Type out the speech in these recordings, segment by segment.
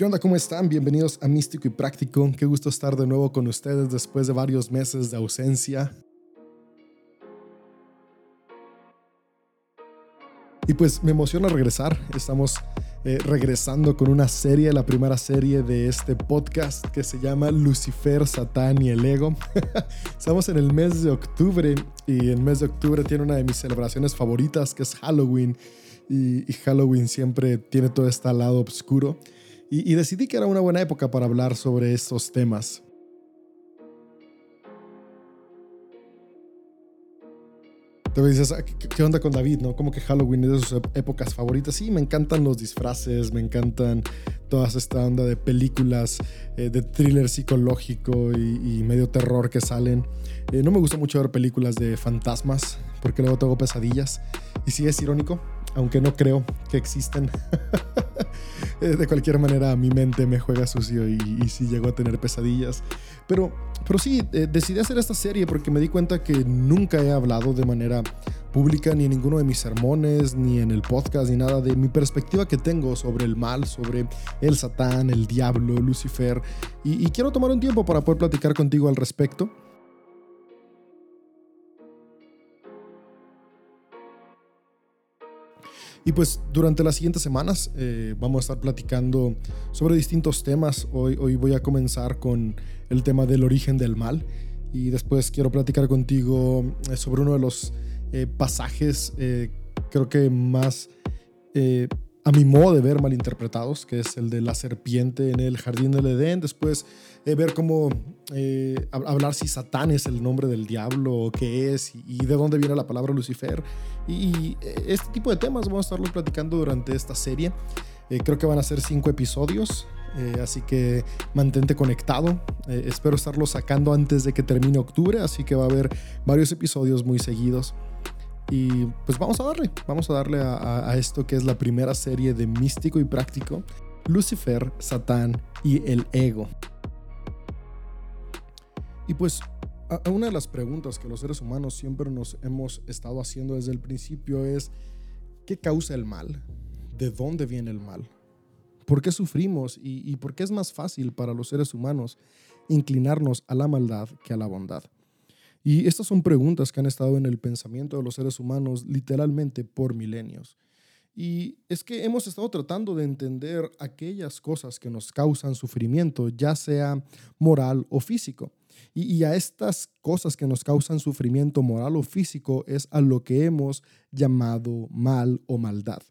¿Qué onda? ¿Cómo están? Bienvenidos a Místico y Práctico. Qué gusto estar de nuevo con ustedes después de varios meses de ausencia. Y pues me emociona regresar. Estamos eh, regresando con una serie, la primera serie de este podcast que se llama Lucifer, Satán y el Ego. Estamos en el mes de octubre y el mes de octubre tiene una de mis celebraciones favoritas que es Halloween. Y, y Halloween siempre tiene todo este lado oscuro y, decidí que era una buena época para hablar sobre estos temas. Te dices, ¿qué onda con David? ¿No? Como que Halloween es de sus épocas favoritas. Sí, me encantan los disfraces, me encantan toda esta onda de películas eh, de thriller psicológico y, medio terror que salen. Eh, no me gusta mucho ver películas de fantasmas porque luego tengo pesadillas. Y sí es irónico, aunque no creo que existen. Eh, de cualquier manera, mi mente me juega sucio y, y sí llego a tener pesadillas. Pero, pero sí, eh, decidí hacer esta serie porque me di cuenta que nunca he hablado de manera pública ni en ninguno de mis sermones, ni en el podcast, ni nada de mi perspectiva que tengo sobre el mal, sobre el Satán, el diablo, Lucifer. y quiero tomar un tiempo para poder platicar contigo al respecto. Y pues durante las siguientes semanas eh, vamos a estar platicando sobre distintos temas. Hoy, hoy voy a comenzar con el tema del origen del mal y después quiero platicar contigo eh, sobre uno de los eh, pasajes creo que más a mi modo de ver malinterpretados, que es el de la serpiente en el jardín del Edén. Después eh, ver cómo eh, hablar si Satán es el nombre del diablo o qué es y, de dónde viene la palabra Lucifer. Y, eh, este tipo de temas vamos a estarlo platicando durante esta serie. creo que van a ser cinco episodios, así que mantente conectado. espero estarlo sacando antes de que termine octubre, así que va a haber varios episodios muy seguidos. Y pues vamos a darle, vamos a darle a, esto que es la primera serie de místico y práctico, Lucifer, Satán y el ego. Y pues una de las preguntas que los seres humanos siempre nos hemos estado haciendo desde el principio es, ¿qué causa el mal? ¿De dónde viene el mal? ¿Por qué sufrimos y, por qué es más fácil para los seres humanos inclinarnos a la maldad que a la bondad? Y estas son preguntas que han estado en el pensamiento de los seres humanos literalmente por milenios. Y es que hemos estado tratando de entender aquellas cosas que nos causan sufrimiento, ya sea moral o físico. Y, a estas cosas que nos causan sufrimiento moral o físico es a lo que hemos llamado mal o maldad.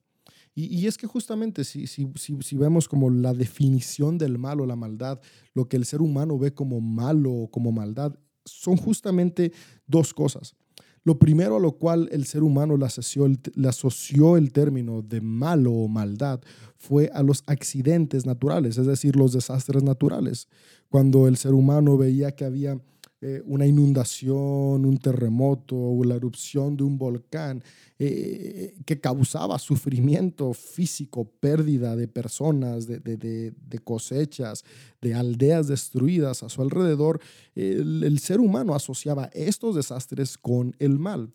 Y, es que justamente si, si, si, vemos como la definición del mal o la maldad, lo que el ser humano ve como malo o como maldad, son justamente dos cosas. Lo primero a lo cual el ser humano le asoció, el, asoció el término de malo o maldad fue a los accidentes naturales, es decir, los desastres naturales. Cuando el ser humano veía que había eh, una inundación, un terremoto o la erupción de un volcán eh, que causaba sufrimiento físico, pérdida de personas, de, cosechas, de aldeas destruidas a su alrededor, el ser humano asociaba estos desastres con el mal.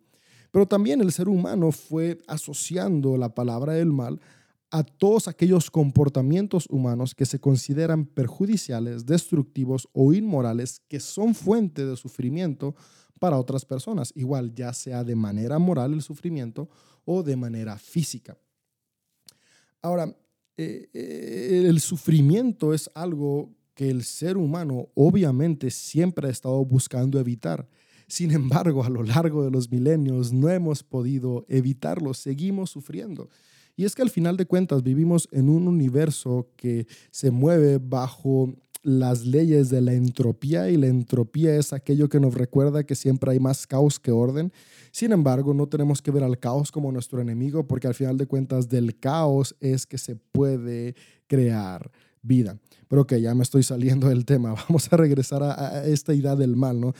Pero también el ser humano fue asociando la palabra del mal a todos aquellos comportamientos humanos que se consideran perjudiciales, destructivos o inmorales que son fuente de sufrimiento para otras personas, igual ya sea de manera moral el sufrimiento o de manera física. Ahora, eh, eh, el sufrimiento es algo que el ser humano obviamente siempre ha estado buscando evitar. Sin embargo, a lo largo de los milenios no hemos podido evitarlo, seguimos sufriendo. Y es que al final de cuentas vivimos en un universo que se mueve bajo las leyes de la entropía y la entropía es aquello que nos recuerda que siempre hay más caos que orden. Sin embargo, no tenemos que ver al caos como nuestro enemigo porque al final de cuentas del caos es que se puede crear vida. Pero que ya me estoy saliendo del tema. Vamos a regresar a, esta idea del mal, ¿no?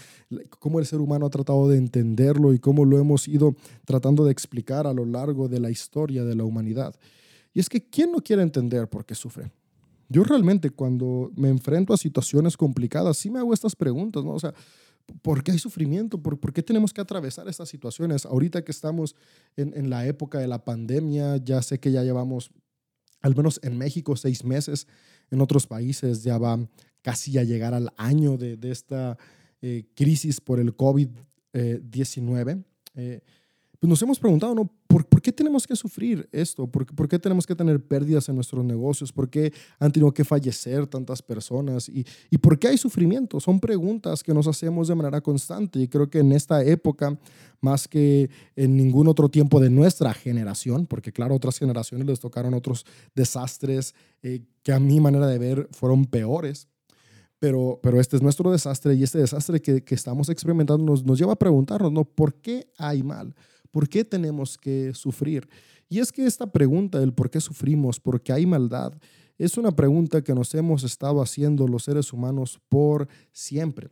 Cómo el ser humano ha tratado de entenderlo y cómo lo hemos ido tratando de explicar a lo largo de la historia de la humanidad. Y es que, ¿quién no quiere entender por qué sufre? Yo realmente cuando me enfrento a situaciones complicadas, sí me hago estas preguntas, ¿no? O sea, ¿por qué hay sufrimiento? ¿Por, qué tenemos que atravesar estas situaciones? Ahorita que estamos en, en la época de la pandemia, ya sé que ya llevamos, al menos en México, seis meses en otros países ya va casi a llegar al año de, esta eh, crisis por el COVID-19. Eh, pues nos hemos preguntado, ¿no? ¿Por, qué tenemos que sufrir esto? ¿Por, ¿Por, qué tenemos que tener pérdidas en nuestros negocios? ¿Por qué han tenido que fallecer tantas personas? ¿Y, ¿Y por qué hay sufrimiento? Son preguntas que nos hacemos de manera constante y creo que en esta época, más que en ningún otro tiempo de nuestra generación, porque claro, otras generaciones les tocaron otros desastres eh, que a mi manera de ver fueron peores. Pero, pero, este es nuestro desastre y este desastre que, que estamos experimentando nos, nos, lleva a preguntarnos, ¿no? ¿Por qué hay mal? ¿Por qué tenemos que sufrir? Y es que esta pregunta del por qué sufrimos, por qué hay maldad, es una pregunta que nos hemos estado haciendo los seres humanos por siempre.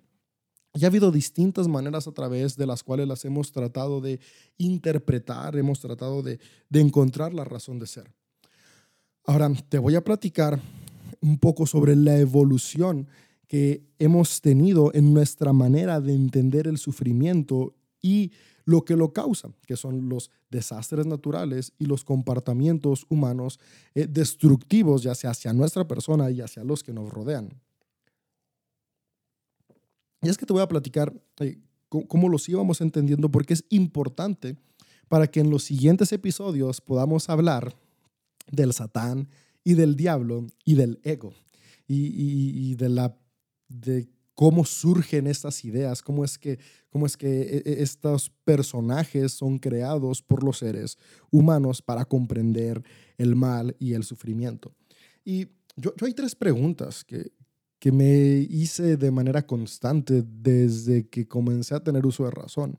Y ha habido distintas maneras a través de las cuales las hemos tratado de interpretar, hemos tratado de, de encontrar la razón de ser. Ahora, te voy a platicar un poco sobre la evolución que hemos tenido en nuestra manera de entender el sufrimiento y lo que lo causa, que son los desastres naturales y los comportamientos humanos eh, destructivos, ya sea hacia nuestra persona y hacia los que nos rodean. Y es que te voy a platicar eh, cómo los íbamos entendiendo, porque es importante para que en los siguientes episodios podamos hablar del Satán y del diablo y del ego y, y de la de cómo surgen estas ideas, cómo es que, cómo es que e, e, estos personajes son creados por los seres humanos para comprender el mal y el sufrimiento. Y yo, yo hay tres preguntas que, que me hice de manera constante desde que comencé a tener uso de razón.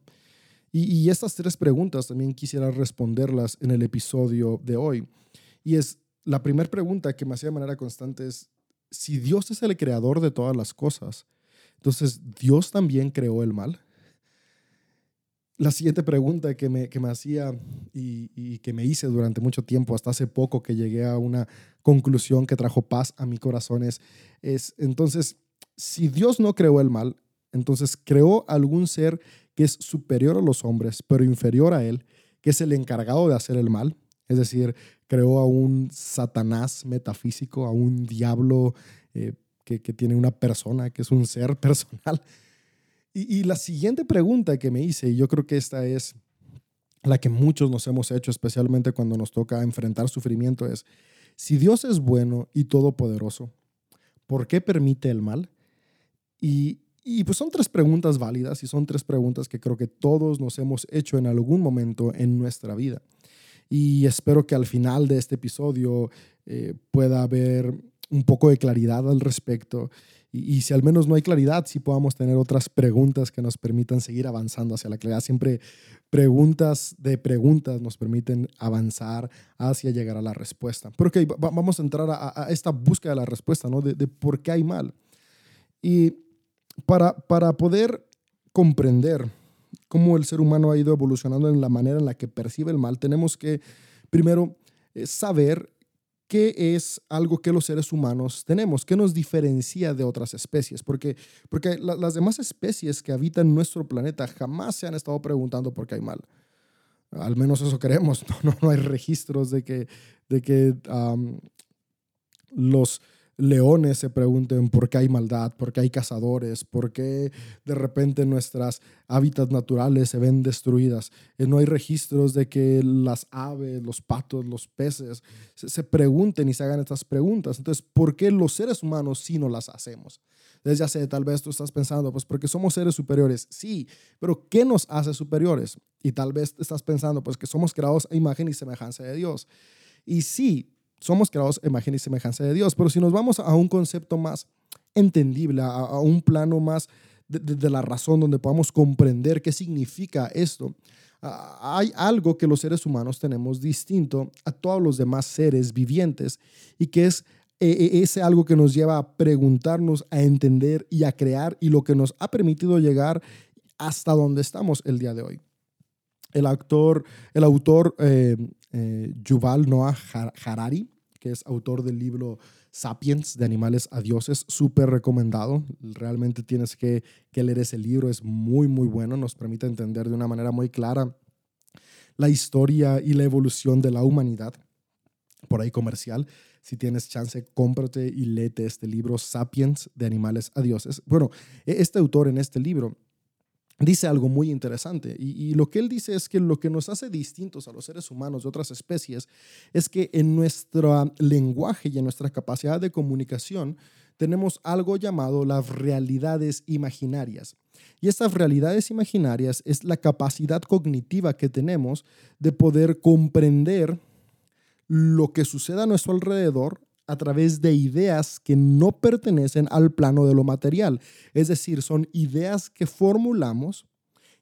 Y, y, estas tres preguntas también quisiera responderlas en el episodio de hoy. Y es, la primera pregunta que me hacía de manera constante es, si Dios es el creador de todas las cosas, entonces, ¿Dios también creó el mal? La siguiente pregunta que me, que me hacía y, que me hice durante mucho tiempo, hasta hace poco que llegué a una conclusión que trajo paz a mi corazón, es, es entonces, si Dios no creó el mal, entonces creó algún ser que es superior a los hombres, pero inferior a él, que es el encargado de hacer el mal. Es decir, creó a un Satanás metafísico, a un diablo eh, que, tiene una persona, que es un ser personal. Y, la siguiente pregunta que me hice, y yo creo que esta es la que muchos nos hemos hecho, especialmente cuando nos toca enfrentar sufrimiento, es, si Dios es bueno y todopoderoso, ¿por qué permite el mal? Y, pues son tres preguntas válidas y son tres preguntas que creo que todos nos hemos hecho en algún momento en nuestra vida. Y espero que al final de este episodio eh, pueda haber un poco de claridad al respecto. Y, si al menos no hay claridad, si podamos tener otras preguntas que nos permitan seguir avanzando hacia la claridad. Siempre preguntas de preguntas nos permiten avanzar hacia llegar a la respuesta. Pero vamos a entrar a, esta búsqueda de la respuesta, ¿no? De, por qué hay mal. Y para, para poder comprender cómo el ser humano ha ido evolucionando en la manera en la que percibe el mal, tenemos que primero eh, saber qué es algo que los seres humanos tenemos, qué nos diferencia de otras especies, porque, porque las demás especies que habitan nuestro planeta jamás se han estado preguntando por qué hay mal. Al menos eso creemos, no, no, no hay registros de que, de que los leones se pregunten por qué hay maldad, por qué hay cazadores, por qué de repente nuestras hábitats naturales se ven destruidas. Eh, no hay registros de que las aves, los patos, los peces se, pregunten y se hagan estas preguntas. Entonces, ¿por qué los seres humanos sí no las hacemos? Entonces, ya sé, tal vez tú estás pensando, pues porque somos seres superiores. Sí, pero ¿qué nos hace superiores? Y tal vez estás pensando, pues que somos creados a imagen y semejanza de Dios. Y sí, somos creados a imagen y semejanza de Dios. Pero si nos vamos a un concepto más entendible, a, un plano más de, la razón donde podamos comprender qué significa esto, hay algo que los seres humanos tenemos distinto a todos los demás seres vivientes y que es e, e, ese algo que nos lleva a preguntarnos, a entender y a crear y lo que nos ha permitido llegar hasta donde estamos el día de hoy. El, actor, el autor eh, eh, Yuval Noah Harari que es autor del libro Sapiens, de animales a dioses, súper recomendado. Realmente tienes que, leer ese libro, es muy, muy bueno, nos permite entender de una manera muy clara la historia y la evolución de la humanidad. por ahí comercial. Si tienes chance, cómprate y léete este libro, Sapiens, de animales a dioses. Bueno, e-, este autor en este libro dice algo muy interesante y, lo que él dice es que lo que nos hace distintos a los seres humanos de otras especies es que en nuestro lenguaje y en nuestra capacidad de comunicación tenemos algo llamado las realidades imaginarias. Y estas realidades imaginarias es la capacidad cognitiva que tenemos de poder comprender lo que sucede a nuestro alrededor a través de ideas que no pertenecen al plano de lo material. Es decir, son ideas que formulamos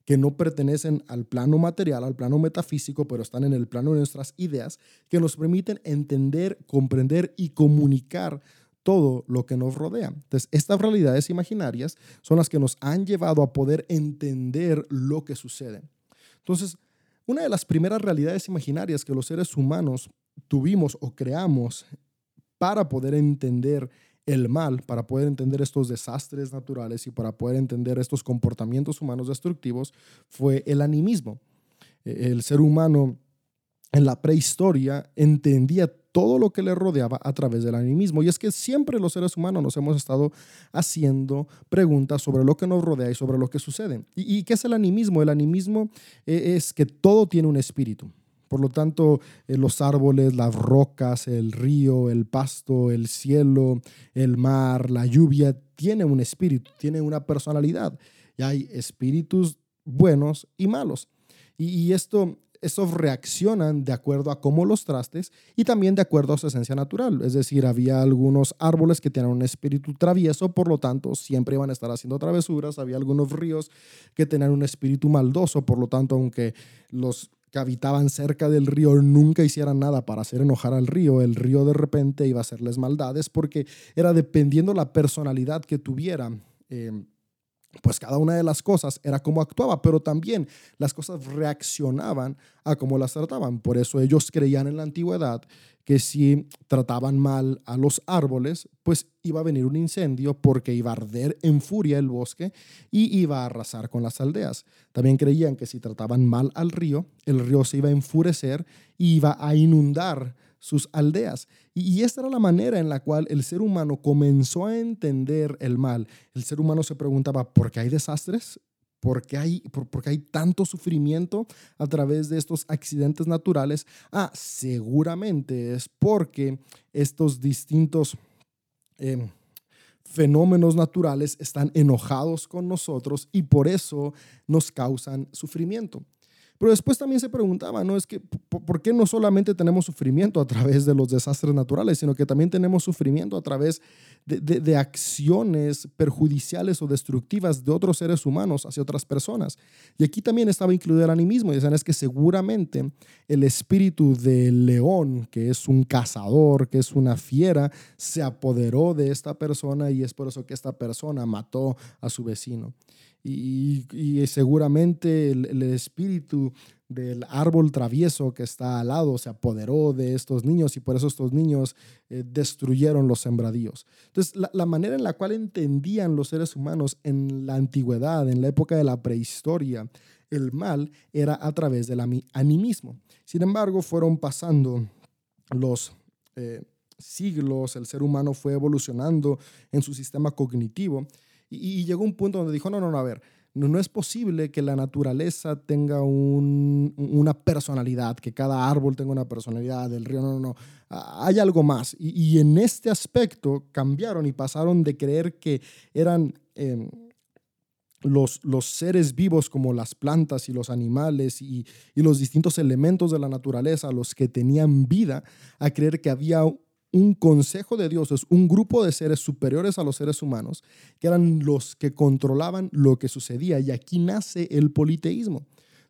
que no pertenecen al plano material, al plano metafísico, pero están en el plano de nuestras ideas, que nos permiten entender, comprender y comunicar todo lo que nos rodea. Entonces, estas realidades imaginarias son las que nos han llevado a poder entender lo que sucede. Entonces, una de las primeras realidades imaginarias que los seres humanos tuvimos o creamos para poder entender el mal, para poder entender estos desastres naturales y para poder entender estos comportamientos humanos destructivos, fue el animismo. E, el ser humano en la prehistoria entendía todo lo que le rodeaba a través del animismo. Y es que siempre los seres humanos nos hemos estado haciendo preguntas sobre lo que nos rodea y sobre lo que sucede. ¿Y, qué es el animismo? El animismo e, es que todo tiene un espíritu. Por lo tanto, eh, los árboles, las rocas, el río, el pasto, el cielo, el mar, la lluvia, tiene un espíritu, tiene una personalidad. Y hay espíritus buenos y malos. Y, esto, estos reaccionan de acuerdo a cómo los trastes y también de acuerdo a su esencia natural. Es decir, había algunos árboles que tenían un espíritu travieso, por lo tanto, siempre iban a estar haciendo travesuras. Había algunos ríos que tenían un espíritu maldoso, por lo tanto, aunque los que habitaban cerca del río nunca hicieran nada para hacer enojar al río, el río de repente iba a hacerles maldades porque era dependiendo la personalidad que tuviera. Em, pues cada una de las cosas era como actuaba, pero también las cosas reaccionaban a cómo las trataban. Por eso ellos creían en la antigüedad que si trataban mal a los árboles, pues iba a venir un incendio porque iba a arder en furia el bosque y iba a arrasar con las aldeas. También creían que si trataban mal al río, el río se iba a enfurecer y iba a inundar sus aldeas. Y, esta era la manera en la cual el ser humano comenzó a entender el mal. El ser humano se preguntaba, ¿por qué hay desastres? ¿Por qué hay, por, hay tanto sufrimiento a través de estos accidentes naturales? Ah, seguramente es porque estos distintos... Em, fenómenos naturales están enojados con nosotros y por eso nos causan sufrimiento. Pero después también se preguntaba, ¿no? Es que, ¿por qué no solamente tenemos sufrimiento a través de los desastres naturales, sino que también tenemos sufrimiento a través de, acciones perjudiciales o destructivas de otros seres humanos hacia otras personas? Y aquí también estaba incluido el animismo. Y decían, es que seguramente el espíritu del león, que es un cazador, que es una fiera, se apoderó de esta persona y es por eso que esta persona mató a su vecino y, seguramente el, espíritu del árbol travieso que está al lado se apoderó de estos niños y por eso estos niños eh, destruyeron los sembradíos. Entonces, la, manera en la cual entendían los seres humanos en la antigüedad, en la época de la prehistoria, el mal era a través del animismo. Sin embargo, fueron pasando los eh, siglos, el ser humano fue evolucionando en su sistema cognitivo y, llegó un punto donde dijo, no, no, no, a ver, no, no es posible que la naturaleza tenga una personalidad, que cada árbol tenga una personalidad, el río, no, no, no, hay algo más. Y, en este aspecto cambiaron y pasaron de creer que eran... Em, los, los, seres vivos como las plantas y los animales y, y, los distintos elementos de la naturaleza, los que tenían vida, a creer que había un consejo de dioses, un grupo de seres superiores a los seres humanos, que eran los que controlaban lo que sucedía. Y aquí nace el politeísmo.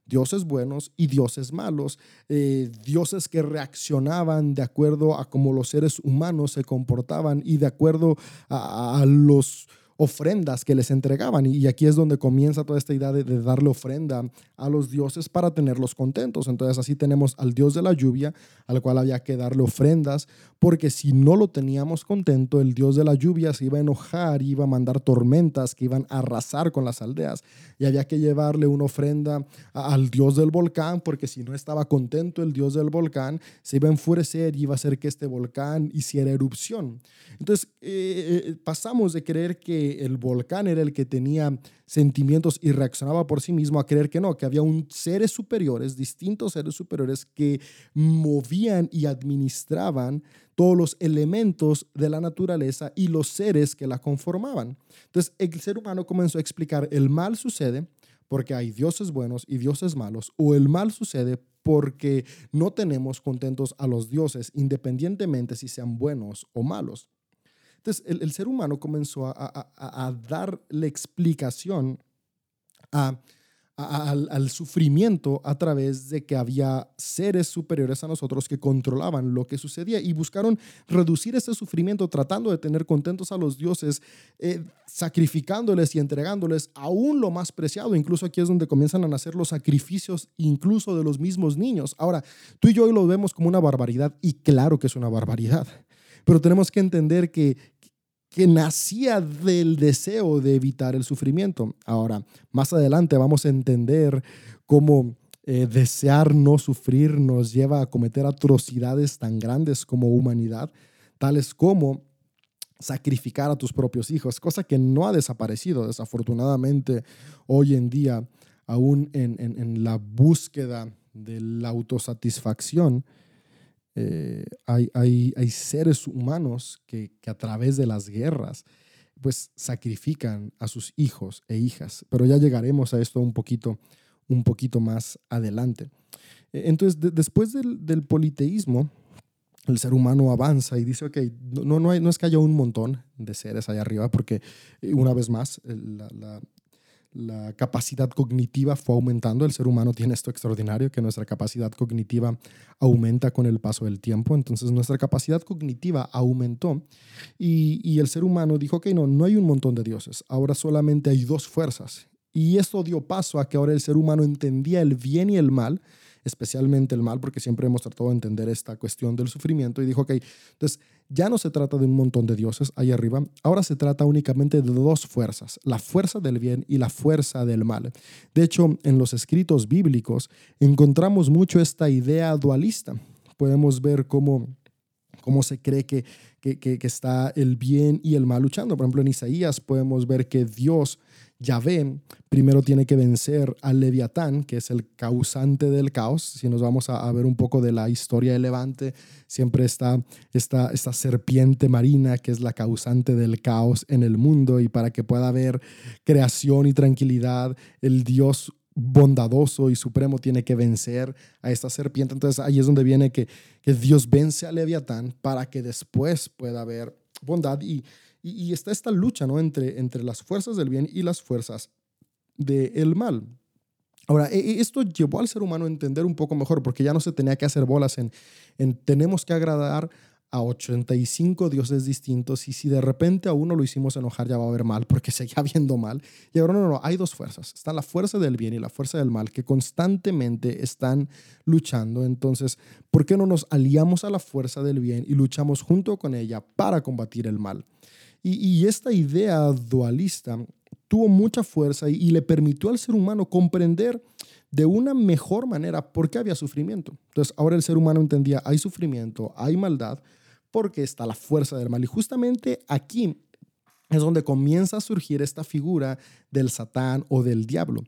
Dioses buenos y dioses malos, eh, dioses que reaccionaban de acuerdo a cómo los seres humanos se comportaban y de acuerdo a, los ofrendas que les entregaban. Y aquí es donde comienza toda esta idea de, darle ofrenda a los dioses para tenerlos contentos. Entonces así tenemos al dios de la lluvia, al cual había que darle ofrendas, porque si no lo teníamos contento, el dios de la lluvia se iba a enojar, iba a mandar tormentas que iban a arrasar con las aldeas. Y había que llevarle una ofrenda al dios del volcán, porque si no estaba contento el dios del volcán, se iba a enfurecer y iba a hacer que este volcán hiciera erupción. Entonces eh, eh, pasamos de creer que el volcán era el que tenía sentimientos y reaccionaba por sí mismo a creer que no, que había un seres superiores, distintos seres superiores que movían y administraban todos los elementos de la naturaleza y los seres que la conformaban. Entonces el ser humano comenzó a explicar el mal sucede porque hay dioses buenos y dioses malos, o el mal sucede porque no tenemos contentos a los dioses, independientemente si sean buenos o malos. Entonces, el, ser humano comenzó a, darle explicación al, sufrimiento a través de que había seres superiores a nosotros que controlaban lo que sucedía y buscaron reducir ese sufrimiento tratando de tener contentos a los dioses, eh, sacrificándoles y entregándoles aún lo más preciado. Incluso aquí es donde comienzan a nacer los sacrificios incluso de los mismos niños. Ahora, tú y yo hoy lo vemos como una barbaridad y claro que es una barbaridad. Pero tenemos que entender que, que nacía del deseo de evitar el sufrimiento. Ahora, más adelante vamos a entender cómo eh, desear no sufrir nos lleva a cometer atrocidades tan grandes como humanidad, tales como sacrificar a tus propios hijos, cosa que no ha desaparecido desafortunadamente hoy en día, aún en, en la búsqueda de la autosatisfacción eh, hay, hay, hay, seres humanos que, que, a través de las guerras pues sacrifican a sus hijos e hijas, pero ya llegaremos a esto un poquito, un poquito más adelante. E, entonces, después del, del, politeísmo, el ser humano avanza y dice, ok, no, no, hay, no es que haya un montón de seres allá arriba, porque eh, una vez más, la, la capacidad cognitiva fue aumentando. El ser humano tiene esto extraordinario, que nuestra capacidad cognitiva aumenta con el paso del tiempo. Entonces nuestra capacidad cognitiva aumentó y, y el ser humano dijo, ok, no, no hay un montón de dioses, ahora solamente hay dos fuerzas. Y esto dio paso a que ahora el ser humano entendía el bien y el mal especialmente el mal, porque siempre hemos tratado de entender esta cuestión del sufrimiento y dijo, ok, entonces ya no se trata de un montón de dioses ahí arriba, ahora se trata únicamente de dos fuerzas, la fuerza del bien y la fuerza del mal. De hecho, en los escritos bíblicos encontramos mucho esta idea dualista. Podemos ver cómo, cómo se cree que, que, que está el bien y el mal luchando. Por ejemplo, en Isaías podemos ver que Dios Yahvé primero tiene que vencer al Leviatán, que es el causante del caos. Si nos vamos a, ver un poco de la historia de Levante, siempre está esta, serpiente marina que es la causante del caos en el mundo y para que pueda haber creación y tranquilidad, el Dios bondadoso y supremo tiene que vencer a esta serpiente. Entonces ahí es donde viene que, que Dios vence al Leviatán para que después pueda haber bondad y y, está esta lucha ¿no? entre, entre las fuerzas del bien y las fuerzas del mal. Ahora, e, e, esto llevó al ser humano a entender un poco mejor, porque ya no se tenía que hacer bolas en, en tenemos que agradar a 85 dioses distintos y si de repente a uno lo hicimos enojar ya va a haber mal porque seguía viendo mal. Y ahora no, no, no, hay dos fuerzas. Está la fuerza del bien y la fuerza del mal que constantemente están luchando. Entonces, ¿por qué no nos aliamos a la fuerza del bien y luchamos junto con ella para combatir el mal? Y, esta idea dualista tuvo mucha fuerza y, le permitió al ser humano comprender de una mejor manera por qué había sufrimiento. Entonces, ahora el ser humano entendía, hay sufrimiento, hay maldad, porque está la fuerza del mal. Y justamente aquí es donde comienza a surgir esta figura del Satán o del diablo,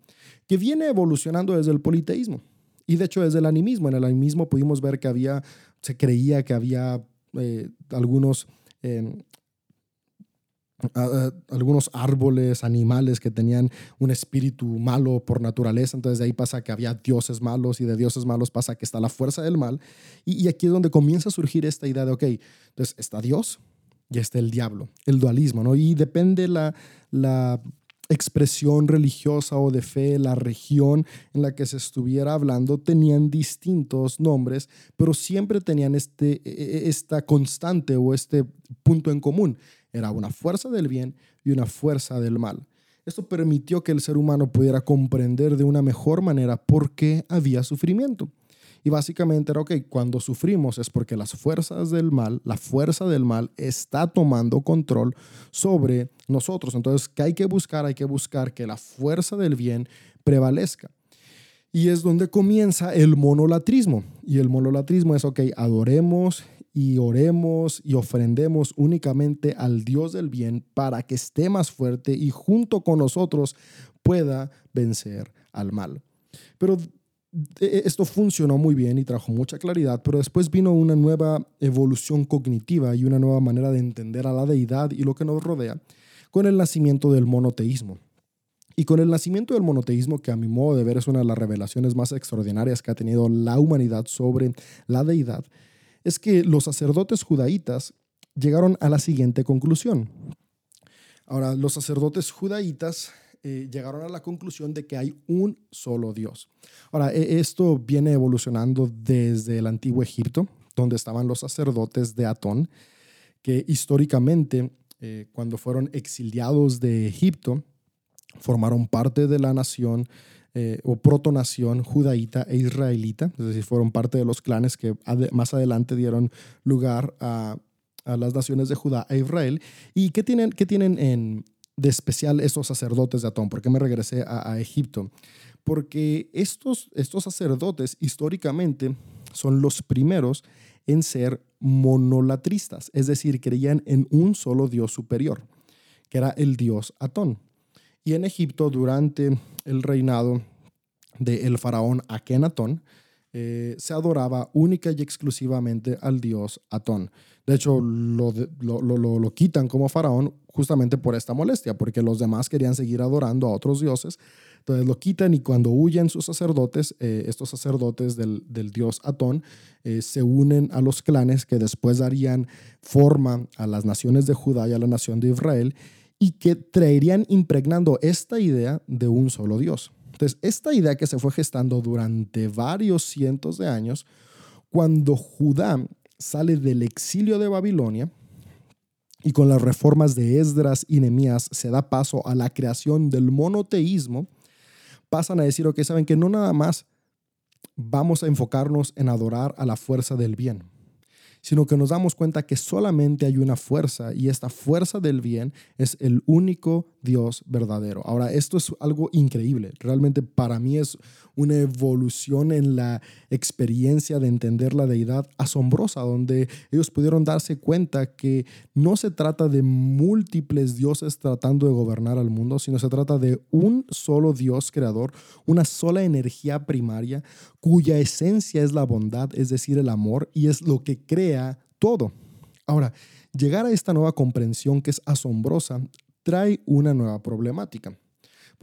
que viene evolucionando desde el politeísmo. Y de hecho desde el animismo. En el animismo pudimos ver que había, se creía que había eh, algunos eh, algunos árboles, animales que tenían un espíritu malo por naturaleza. Entonces de ahí pasa que había dioses malos y de dioses malos pasa que está la fuerza del mal. Y, aquí es donde comienza a surgir esta idea de, ok, entonces está Dios y está el diablo, el dualismo, ¿no? Y depende la, la expresión religiosa o de fe, la región en la que se estuviera hablando, tenían distintos nombres, pero siempre tenían este, e, e, esta constante o este punto en común Era una fuerza del bien y una fuerza del mal. Esto permitió que el ser humano pudiera comprender de una mejor manera por qué había sufrimiento. Y básicamente era, ok, cuando sufrimos es porque las fuerzas del mal, la fuerza del mal está tomando control sobre nosotros. Entonces, ¿qué hay que buscar? Hay que buscar que la fuerza del bien prevalezca. Y es donde comienza el monolatrismo. Y el monolatrismo es, ok, adoremos y oremos y ofrendemos únicamente al Dios del bien para que esté más fuerte y junto con nosotros pueda vencer al mal. Pero e, esto funcionó muy bien y trajo mucha claridad, pero después vino una nueva evolución cognitiva y una nueva manera de entender a la deidad y lo que nos rodea con el nacimiento del monoteísmo. Y con el nacimiento del monoteísmo, que a mi modo de ver es una de las revelaciones más extraordinarias que ha tenido la humanidad sobre la deidad, es que los sacerdotes judaítas llegaron a la siguiente conclusión. Ahora, los sacerdotes judaítas eh, llegaron a la conclusión de que hay un solo Dios. Ahora, e, esto viene evolucionando desde el antiguo Egipto, donde estaban los sacerdotes de Atón, que históricamente, eh, cuando fueron exiliados de Egipto, formaron parte de la nación eh, o protonación judaíta e israelita, es decir, fueron parte de los clanes que más adelante dieron lugar a, las naciones de Judá e Israel. ¿Y qué tienen, qué tienen en, de especial estos sacerdotes de Atón? ¿Por qué me regresé a, Egipto? Porque estos, estos sacerdotes históricamente son los primeros en ser monolatristas, es decir, creían en un solo Dios superior, que era el Dios Atón. Y en Egipto, durante el reinado del faraón Akenatón, eh, se adoraba única y exclusivamente al dios Atón. De hecho, lo, lo, quitan como faraón justamente por esta molestia, porque los demás querían seguir adorando a otros dioses. Entonces lo quitan y cuando huyen sus sacerdotes, eh, estos sacerdotes del, dios Atón, eh, se unen a los clanes que después darían forma a las naciones de Judá y a la nación de Israel y que traerían impregnando esta idea de un solo Dios. Entonces, esta idea que se fue gestando durante varios cientos de años, cuando Judá sale del exilio de Babilonia y con las reformas de Esdras y Nemías se da paso a la creación del monoteísmo, pasan a decir, ok, saben que no nada más vamos a enfocarnos en adorar a la fuerza del bien, sino que nos damos cuenta que solamente hay una fuerza y esta fuerza del bien es el único Dios verdadero. Ahora, esto es algo increíble. Realmente para mí es una evolución en la experiencia de entender la deidad asombrosa, donde ellos pudieron darse cuenta que no se trata de múltiples dioses tratando de gobernar al mundo, sino se trata de un solo Dios creador, una sola energía primaria cuya esencia es la bondad, es decir, el amor, y es lo que crea todo. Ahora, llegar a esta nueva comprensión que es asombrosa trae una nueva problemática.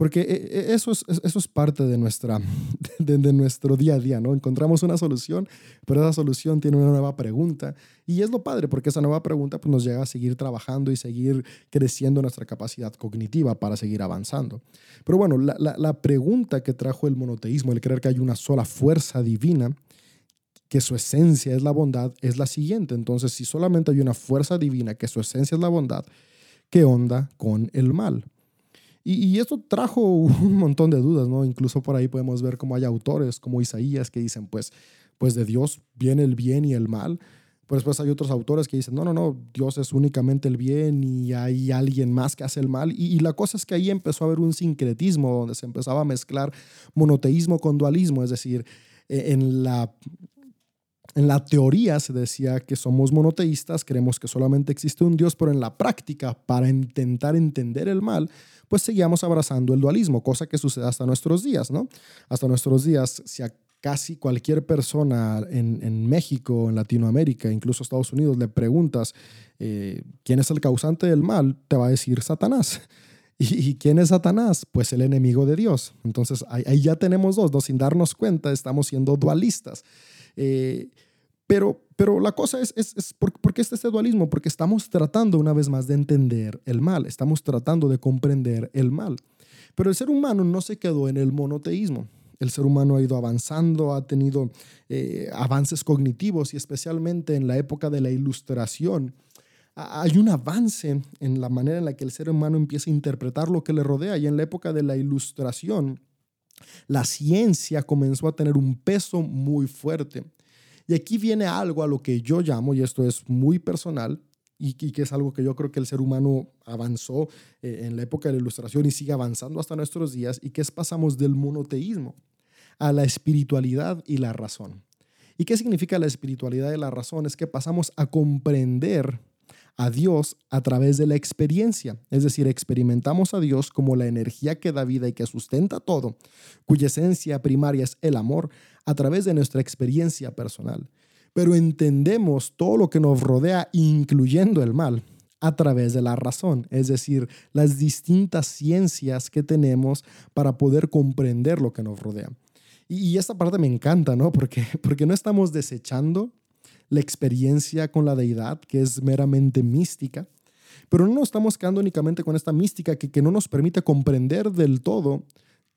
Porque eh, eh, eso es, eso es parte de, nuestra, de, nuestro día a día, ¿no? Encontramos una solución, pero esa solución tiene una nueva pregunta. Y es lo padre, porque esa nueva pregunta pues, nos llega a seguir trabajando y seguir creciendo nuestra capacidad cognitiva para seguir avanzando. Pero bueno, la, la, la pregunta que trajo el monoteísmo, el creer que hay una sola fuerza divina, que su esencia es la bondad, es la siguiente. Entonces, si solamente hay una fuerza divina, que su esencia es la bondad, ¿qué onda con el mal? Y, esto trajo un montón de dudas, ¿no? Incluso por ahí podemos ver cómo hay autores como Isaías que dicen, pues, pues de Dios viene el bien y el mal. Pero después hay otros autores que dicen, no, no, no, Dios es únicamente el bien y hay alguien más que hace el mal. Y, y la cosa es que ahí empezó a haber un sincretismo donde se empezaba a mezclar monoteísmo con dualismo, es decir, e, en la en la teoría se decía que somos monoteístas, creemos que solamente existe un Dios, pero en la práctica, para intentar entender el mal, pues seguíamos abrazando el dualismo, cosa que sucede hasta nuestros días, ¿no? Hasta nuestros días, si a casi cualquier persona en, México, en Latinoamérica, incluso Estados Unidos, le preguntas eh, quién es el causante del mal, te va a decir Satanás. ¿Y, quién es Satanás? Pues el enemigo de Dios. Entonces ahí, ya tenemos dos, dos, sin darnos cuenta, estamos siendo dualistas. Eh, pero, pero la cosa es, es, es ¿por, qué está este dualismo? Porque estamos tratando una vez más de entender el mal, estamos tratando de comprender el mal. Pero el ser humano no se quedó en el monoteísmo. El ser humano ha ido avanzando, ha tenido eh, avances cognitivos y especialmente en la época de la ilustración hay un avance en la manera en la que el ser humano empieza a interpretar lo que le rodea. Y en la época de la ilustración, la ciencia comenzó a tener un peso muy fuerte. Y aquí viene algo a lo que yo llamo, y esto es muy personal, y, que es algo que yo creo que el ser humano avanzó eh, en la época de la ilustración y sigue avanzando hasta nuestros días, y que es pasamos del monoteísmo a la espiritualidad y la razón. ¿Y qué significa la espiritualidad y la razón? Es que pasamos a comprender a Dios a través de la experiencia. Es decir, experimentamos a Dios como la energía que da vida y que sustenta todo, cuya esencia primaria es el amor, a través de nuestra experiencia personal. Pero entendemos todo lo que nos rodea, incluyendo el mal, a través de la razón, es decir, las distintas ciencias que tenemos para poder comprender lo que nos rodea. Y, esta parte me encanta, ¿no? Porque, porque no estamos desechando la experiencia con la deidad, que es meramente mística, pero no nos estamos quedando únicamente con esta mística que, que no nos permite comprender del todo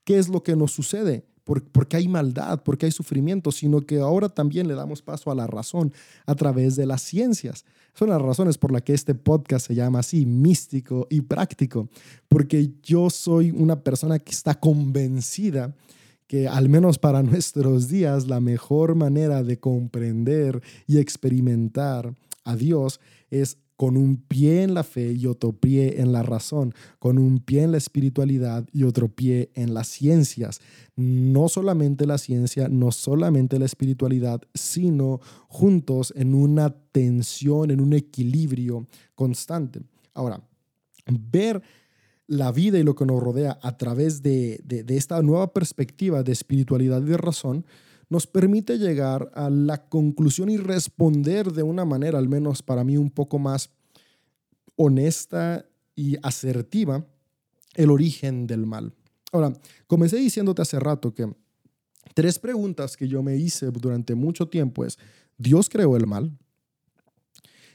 qué es lo que nos sucede, por, porque hay maldad, porque hay sufrimiento, sino que ahora también le damos paso a la razón a través de las ciencias. Son las razones por las que este podcast se llama así, místico y práctico, porque yo soy una persona que está convencida que al menos para nuestros días la mejor manera de comprender y experimentar a Dios es con un pie en la fe y otro pie en la razón, con un pie en la espiritualidad y otro pie en las ciencias. No solamente la ciencia, no solamente la espiritualidad, sino juntos en una tensión, en un equilibrio constante. Ahora, ver la vida y lo que nos rodea a través de, esta nueva perspectiva de espiritualidad y de razón, nos permite llegar a la conclusión y responder de una manera, al menos para mí, un poco más honesta y asertiva, el origen del mal. Ahora, comencé diciéndote hace rato que tres preguntas que yo me hice durante mucho tiempo es, ¿Dios creó el mal?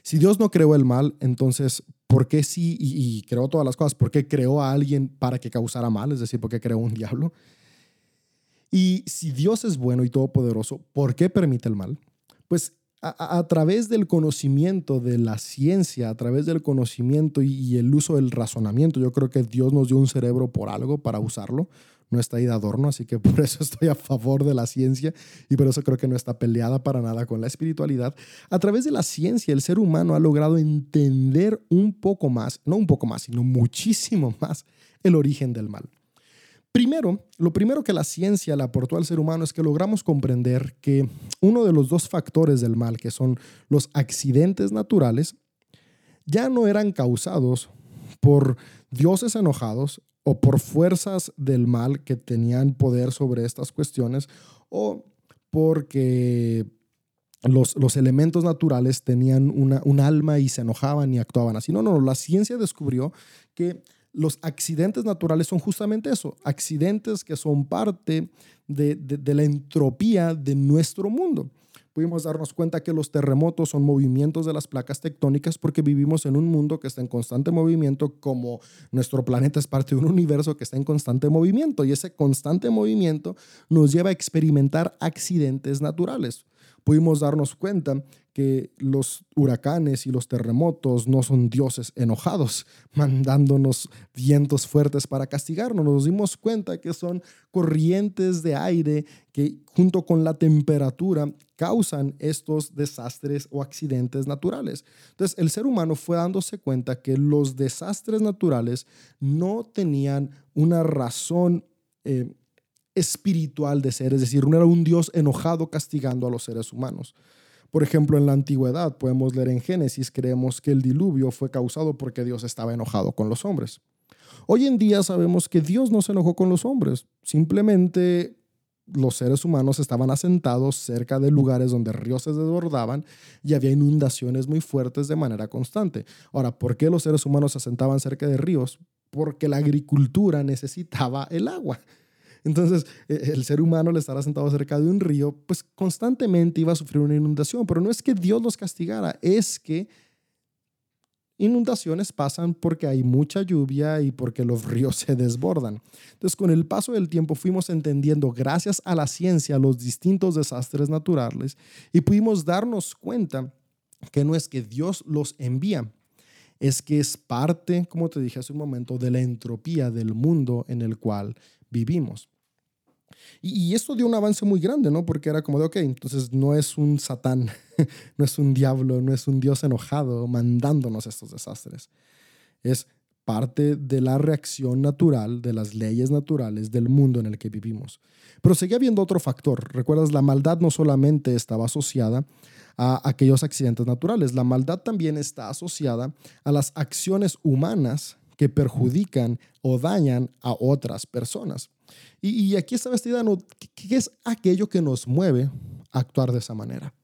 Si Dios no creó el mal, entonces, ¿por qué sí y, creó todas las cosas? ¿Por qué creó a alguien para que causara mal? Es decir, ¿por qué creó un diablo? Y si Dios es bueno y todopoderoso, ¿por qué permite el mal? Pues a, través del conocimiento de la ciencia, a través del conocimiento y, el uso del razonamiento, yo creo que Dios nos dio un cerebro por algo para usarlo no está ahí de adorno, así que por eso estoy a favor de la ciencia y por eso creo que no está peleada para nada con la espiritualidad. A través de la ciencia, el ser humano ha logrado entender un poco más, no un poco más, sino muchísimo más el origen del mal. Primero, lo primero que la ciencia le aportó al ser humano es que logramos comprender que uno de los dos factores del mal, que son los accidentes naturales, ya no eran causados por dioses enojados o por fuerzas del mal que tenían poder sobre estas cuestiones o porque los, los elementos naturales tenían una, un alma y se enojaban y actuaban así. No, no, la ciencia descubrió que los accidentes naturales son justamente eso, accidentes que son parte de, de la entropía de nuestro mundo pudimos darnos cuenta que los terremotos son movimientos de las placas tectónicas porque vivimos en un mundo que está en constante movimiento, como nuestro planeta es parte de un universo que está en constante movimiento y ese constante movimiento nos lleva a experimentar accidentes naturales pudimos darnos cuenta que los huracanes y los terremotos no son dioses enojados, mandándonos vientos fuertes para castigarnos. Nos dimos cuenta que son corrientes de aire que junto con la temperatura causan estos desastres o accidentes naturales. Entonces el ser humano fue dándose cuenta que los desastres naturales no tenían una razón eh, espiritual de ser, es decir, no era un Dios enojado castigando a los seres humanos. Por ejemplo, en la antigüedad podemos leer en Génesis, creemos que el diluvio fue causado porque Dios estaba enojado con los hombres. Hoy en día sabemos que Dios no se enojó con los hombres, simplemente los seres humanos estaban asentados cerca de lugares donde ríos se desbordaban y había inundaciones muy fuertes de manera constante. Ahora, ¿por qué los seres humanos se asentaban cerca de ríos? Porque la agricultura necesitaba el agua. Entonces, e, el ser humano, al estar sentado cerca de un río, pues constantemente iba a sufrir una inundación. Pero no es que Dios los castigara, es que inundaciones pasan porque hay mucha lluvia y porque los ríos se desbordan. Entonces, con el paso del tiempo fuimos entendiendo, gracias a la ciencia, los distintos desastres naturales y pudimos darnos cuenta que no es que Dios los envía, es que es parte, como te dije hace un momento, de la entropía del mundo en el cual vivimos. Y, esto dio un avance muy grande, ¿no? Porque era como de, ok, entonces no es un satán, no es un diablo, no es un Dios enojado mandándonos estos desastres. Es parte de la reacción natural, de las leyes naturales del mundo en el que vivimos. Pero seguía habiendo otro factor. Recuerdas, la maldad no solamente estaba asociada a aquellos accidentes naturales, la maldad también está asociada a las acciones humanas que perjudican o dañan a otras personas. Y, aquí está vestida, ¿qué es aquello que nos mueve a actuar de esa manera?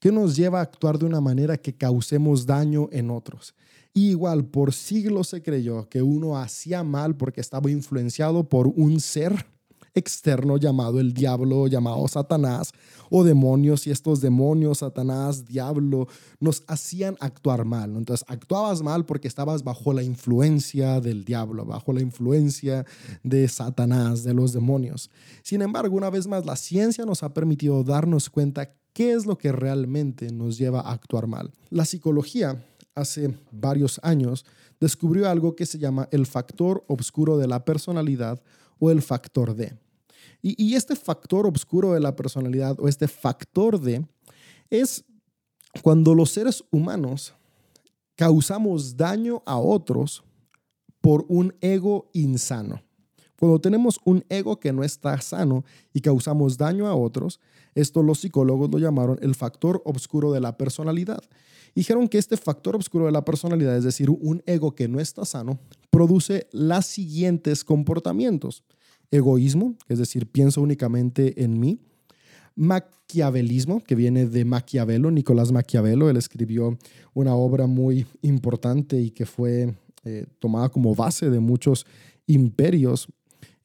¿Qué nos lleva a actuar de una manera que causemos daño en otros? igual, por siglos se creyó que uno hacía mal porque estaba influenciado por un ser externo llamado el diablo, llamado Satanás, o demonios, y estos demonios, Satanás, diablo, nos hacían actuar mal. Entonces, actuabas mal porque estabas bajo la influencia del diablo, bajo la influencia de Satanás, de los demonios. Sin embargo, una vez más, la ciencia nos ha permitido darnos cuenta qué es lo que realmente nos lleva a actuar mal. La psicología hace varios años, descubrió algo que se llama el factor oscuro de la personalidad o el factor D. Y, este factor oscuro de la personalidad o este factor D es cuando los seres humanos causamos daño a otros por un ego insano. Cuando tenemos un ego que no está sano y causamos daño a otros, esto los psicólogos lo llamaron el factor oscuro de la personalidad. Dijeron que este factor oscuro de la personalidad, es decir, un ego que no está sano, produce las siguientes comportamientos. Egoísmo, es decir, pienso únicamente en mí. Maquiavelismo, que viene de Maquiavelo, Nicolás Maquiavelo. Él escribió una obra muy importante y que fue eh, tomada como base de muchos imperios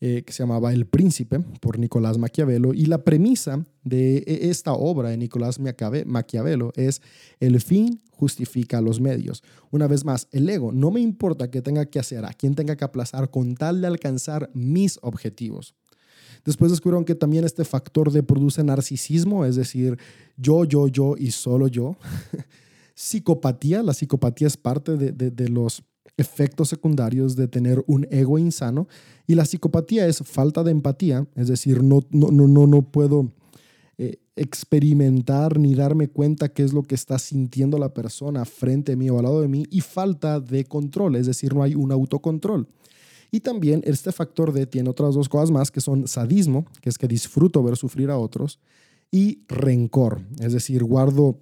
eh, que se llamaba El Príncipe por Nicolás Maquiavelo. Y la premisa de e, esta obra de Nicolás Maquiavelo es el fin justifica los medios. Una vez más, el ego no me importa qué tenga que hacer, a quién tenga que aplazar con tal de alcanzar mis objetivos. Después descubrieron que también este factor de produce narcisismo, es decir, yo, yo, yo y solo yo. Psicopatía, la psicopatía es parte de, de los efectos secundarios de tener un ego insano y la psicopatía es falta de empatía, es decir, no, no, no, no, puedo eh, experimentar ni darme cuenta qué es lo que está sintiendo la persona frente a mí o al lado de mí y falta de control, es decir, no hay un autocontrol. Y también este factor D tiene otras dos cosas más que son sadismo, que es que disfruto ver sufrir a otros, y rencor, es decir, guardo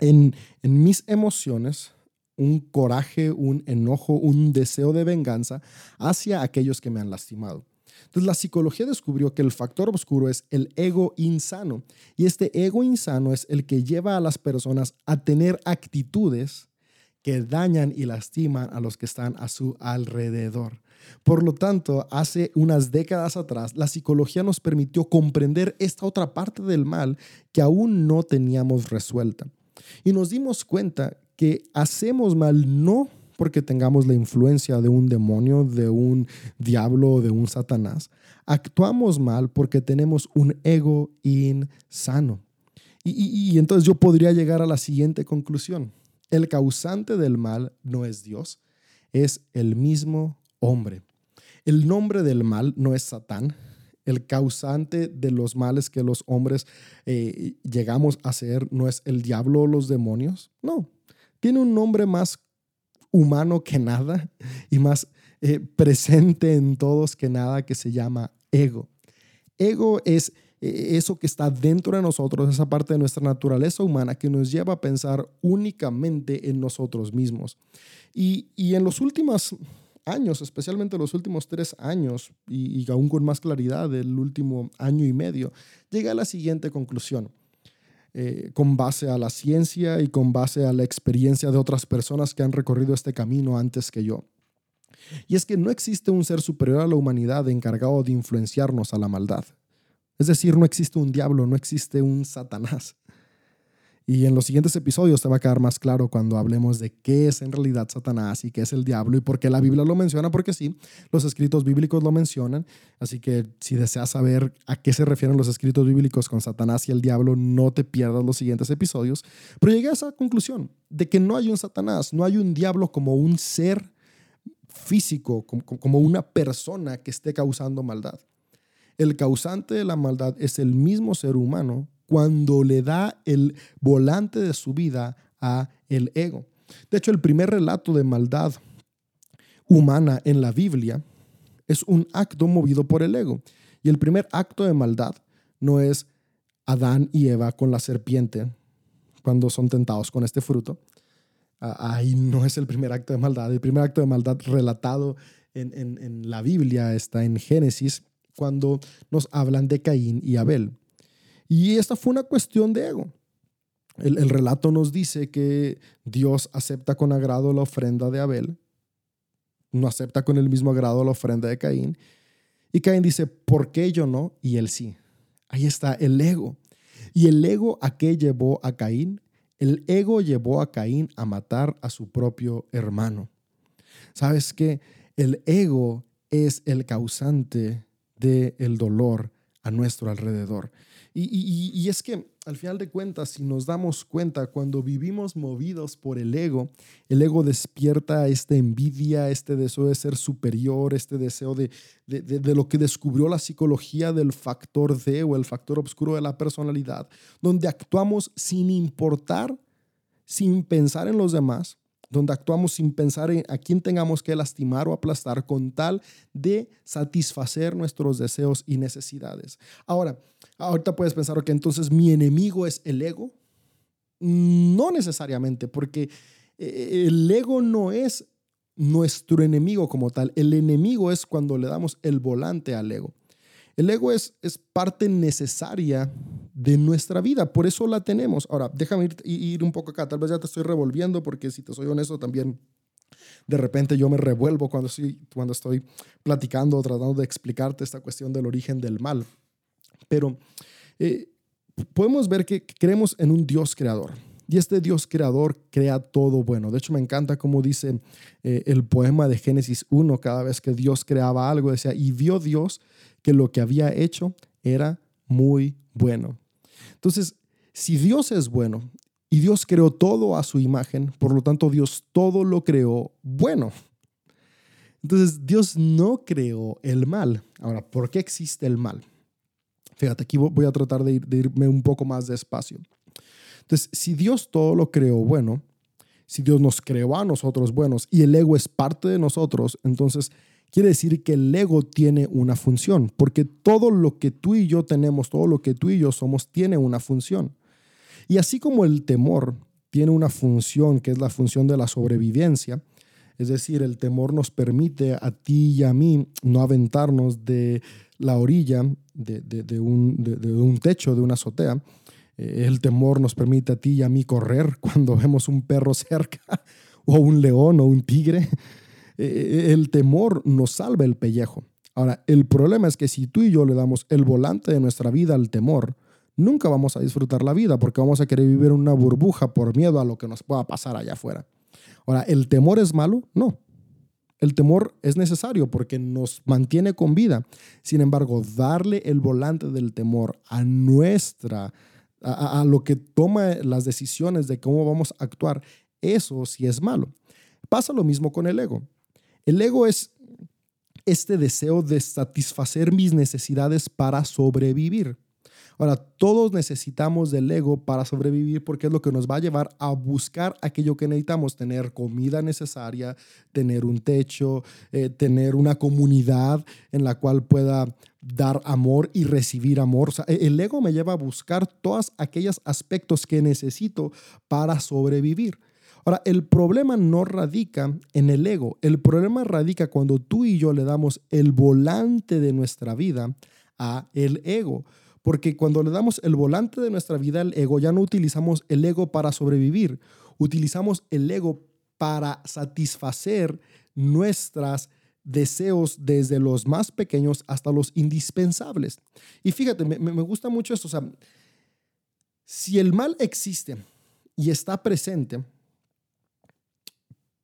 en, en mis emociones un coraje, un enojo, un deseo de venganza hacia aquellos que me han lastimado. Entonces la psicología descubrió que el factor oscuro es el ego insano y este ego insano es el que lleva a las personas a tener actitudes que dañan y lastiman a los que están a su alrededor. Por lo tanto, hace unas décadas atrás, la psicología nos permitió comprender esta otra parte del mal que aún no teníamos resuelta. Y nos dimos cuenta que hacemos mal no porque tengamos la influencia de un demonio, de un diablo, de un satanás. Actuamos mal porque tenemos un ego insano. Y, y, entonces yo podría llegar a la siguiente conclusión. El causante del mal no es Dios, es el mismo hombre. El nombre del mal no es Satán. El causante de los males que los hombres eh, llegamos a ser no es el diablo o los demonios. No, tiene un nombre más humano que nada y más eh, presente en todos que nada que se llama ego. Ego es eh, eso que está dentro de nosotros, esa parte de nuestra naturaleza humana que nos lleva a pensar únicamente en nosotros mismos. Y, en los últimos años, especialmente los últimos tres años, y, y aún con más claridad del último año y medio, llegué a la siguiente conclusión. Eh, con base a la ciencia y con base a la experiencia de otras personas que han recorrido este camino antes que yo. Y es que no existe un ser superior a la humanidad encargado de influenciarnos a la maldad. Es decir, no existe un diablo, no existe un Satanás. Y en los siguientes episodios te va a quedar más claro cuando hablemos de qué es en realidad Satanás y qué es el diablo y por qué la Biblia lo menciona, porque sí, los escritos bíblicos lo mencionan. Así que si deseas saber a qué se refieren los escritos bíblicos con Satanás y el diablo, no te pierdas los siguientes episodios. Pero llegué a esa conclusión de que no hay un Satanás, no hay un diablo como un ser físico, como, una persona que esté causando maldad. El causante de la maldad es el mismo ser humano cuando le da el volante de su vida a el ego. De hecho, el primer relato de maldad humana en la Biblia es un acto movido por el ego. Y el primer acto de maldad no es Adán y Eva con la serpiente cuando son tentados con este fruto. Ahí no es el primer acto de maldad. El primer acto de maldad relatado en, en la Biblia está en Génesis, cuando nos hablan de Caín y Abel. Y esta fue una cuestión de ego. El, relato nos dice que Dios acepta con agrado la ofrenda de Abel, no acepta con el mismo agrado la ofrenda de Caín. Y Caín dice, ¿por qué yo no? Y él sí. Ahí está el ego. ¿Y el ego a qué llevó a Caín? El ego llevó a Caín a matar a su propio hermano. ¿Sabes qué? El ego es el causante del dolor a nuestro alrededor. Y, es que al final de cuentas, si nos damos cuenta, cuando vivimos movidos por el ego, el ego despierta esta envidia, este deseo de ser superior, este deseo de, de, lo que descubrió la psicología del factor D o el factor oscuro de la personalidad, donde actuamos sin importar, sin pensar en los demás, donde actuamos sin pensar en a quién tengamos que lastimar o aplastar con tal de satisfacer nuestros deseos y necesidades. Ahora, ahorita puedes pensar, que entonces mi enemigo es el ego. No necesariamente, porque eh, el ego no es nuestro enemigo como tal. El enemigo es cuando le damos el volante al ego. El ego es, es parte necesaria de nuestra vida, por eso la tenemos. Ahora, déjame ir, ir un poco acá, tal vez ya te estoy revolviendo, porque si te soy honesto, también de repente yo me revuelvo cuando estoy, cuando estoy platicando o tratando de explicarte esta cuestión del origen del mal. Pero eh, podemos ver que creemos en un Dios creador. Y este Dios creador crea todo bueno. De hecho, me encanta como dice eh, el poema de Génesis 1, cada vez que Dios creaba algo, decía, y vio Dios que lo que había hecho era muy bueno. Entonces, si Dios es bueno y Dios creó todo a su imagen, por lo tanto Dios todo lo creó bueno. Entonces, Dios no creó el mal. Ahora, ¿por qué existe el mal? Fíjate, aquí voy a tratar de, irme un poco más despacio. Entonces, si Dios todo lo creó bueno, si Dios nos creó a nosotros buenos y el ego es parte de nosotros, entonces quiere decir que el ego tiene una función, porque todo lo que tú y yo tenemos, todo lo que tú y yo somos, tiene una función. Y así como el temor tiene una función, que es la función de la sobrevivencia, es decir, el temor nos permite a ti y a mí no aventarnos de la orilla de, un, de un, techo, de una azotea. Eh, el temor nos permite a ti y a mí correr cuando vemos un perro cerca o un león o un tigre. Eh, el temor nos salva el pellejo. Ahora, el problema es que si tú y yo le damos el volante de nuestra vida al temor, nunca vamos a disfrutar la vida porque vamos a querer vivir una burbuja por miedo a lo que nos pueda pasar allá afuera. Ahora, ¿el temor es malo? No. El temor es necesario porque nos mantiene con vida. Sin embargo, darle el volante del temor a nuestra, a lo que toma las decisiones de cómo vamos a actuar, eso sí es malo. Pasa lo mismo con el ego. El ego es este deseo de satisfacer mis necesidades para sobrevivir. Ahora, todos necesitamos del ego para sobrevivir porque es lo que nos va a llevar a buscar aquello que necesitamos, tener comida necesaria, tener un techo, eh, tener una comunidad en la cual pueda dar amor y recibir amor. E-, el ego me lleva a buscar todos aquellos aspectos que necesito para sobrevivir. Ahora, el problema no radica en el ego, el problema radica cuando tú y yo le damos el volante de nuestra vida a el ego. Porque cuando le damos el volante de nuestra vida al ego, ya no utilizamos el ego para sobrevivir, utilizamos el ego para satisfacer nuestros deseos desde los más pequeños hasta los indispensables. Y fíjate, me, me gusta mucho esto. O sea, si el mal existe, y está presente,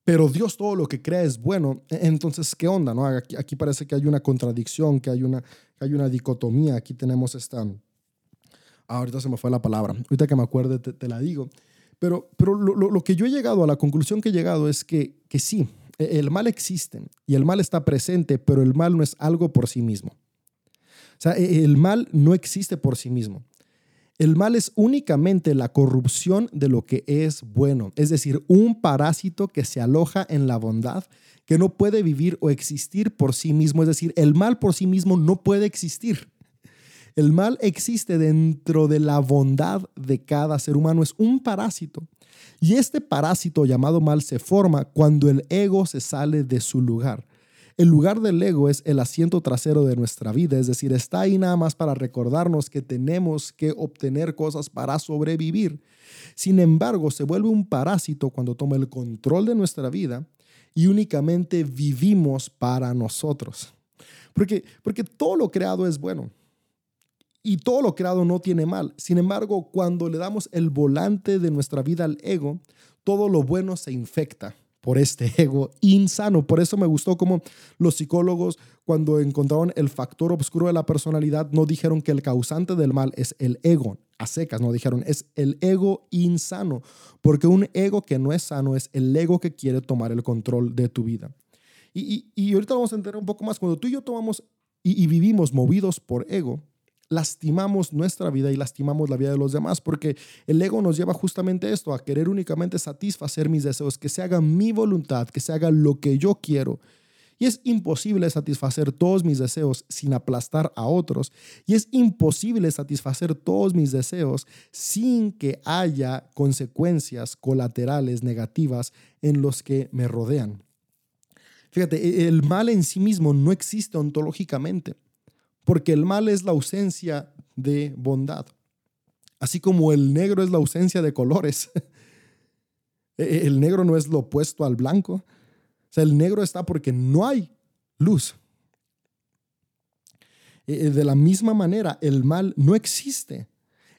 pero Dios todo lo que crea es bueno, e-, entonces, ¿qué onda? No? Aquí, parece que hay una contradicción, que hay una, hay una dicotomía. Aquí tenemos esta... Ah, ahorita se me fue la palabra. Ahorita que me acuerde te, la digo. Pero, pero lo, lo, que yo he llegado, a la conclusión que he llegado es que, que sí, e-, el mal existe y el mal está presente, pero el mal no es algo por sí mismo. O sea, e-, el mal no existe por sí mismo. El mal es únicamente la corrupción de lo que es bueno, es decir, un parásito que se aloja en la bondad, que no puede vivir o existir por sí mismo, es decir, el mal por sí mismo no puede existir. El mal existe dentro de la bondad de cada ser humano, es un parásito. Y este parásito llamado mal se forma cuando el ego se sale de su lugar. El lugar del ego es el asiento trasero de nuestra vida, es decir, está ahí nada más para recordarnos que tenemos que obtener cosas para sobrevivir. Sin embargo, se vuelve un parásito cuando toma el control de nuestra vida y únicamente vivimos para nosotros. Porque, porque todo lo creado es bueno y todo lo creado no tiene mal. Sin embargo, cuando le damos el volante de nuestra vida al ego, todo lo bueno se infecta por este ego insano. Por eso me gustó como los psicólogos cuando encontraron el factor oscuro de la personalidad no dijeron que el causante del mal es el ego, a secas, no dijeron, es el ego insano, porque un ego que no es sano es el ego que quiere tomar el control de tu vida. Y, y, ahorita vamos a entender un poco más, cuando tú y yo tomamos y vivimos movidos por ego, lastimamos nuestra vida y lastimamos la vida de los demás, porque el ego nos lleva justamente esto, a querer únicamente satisfacer mis deseos, que se haga mi voluntad, que se haga lo que yo quiero. Y es imposible satisfacer todos mis deseos sin aplastar a otros. Y es imposible satisfacer todos mis deseos sin que haya consecuencias colaterales negativas en los que me rodean. Fíjate, e-, el mal en sí mismo no existe ontológicamente porque el mal es la ausencia de bondad, así como el negro es la ausencia de colores. E-, e-, el negro no es lo opuesto al blanco. O sea, el negro está porque no hay luz. E-, de la misma manera, el mal no existe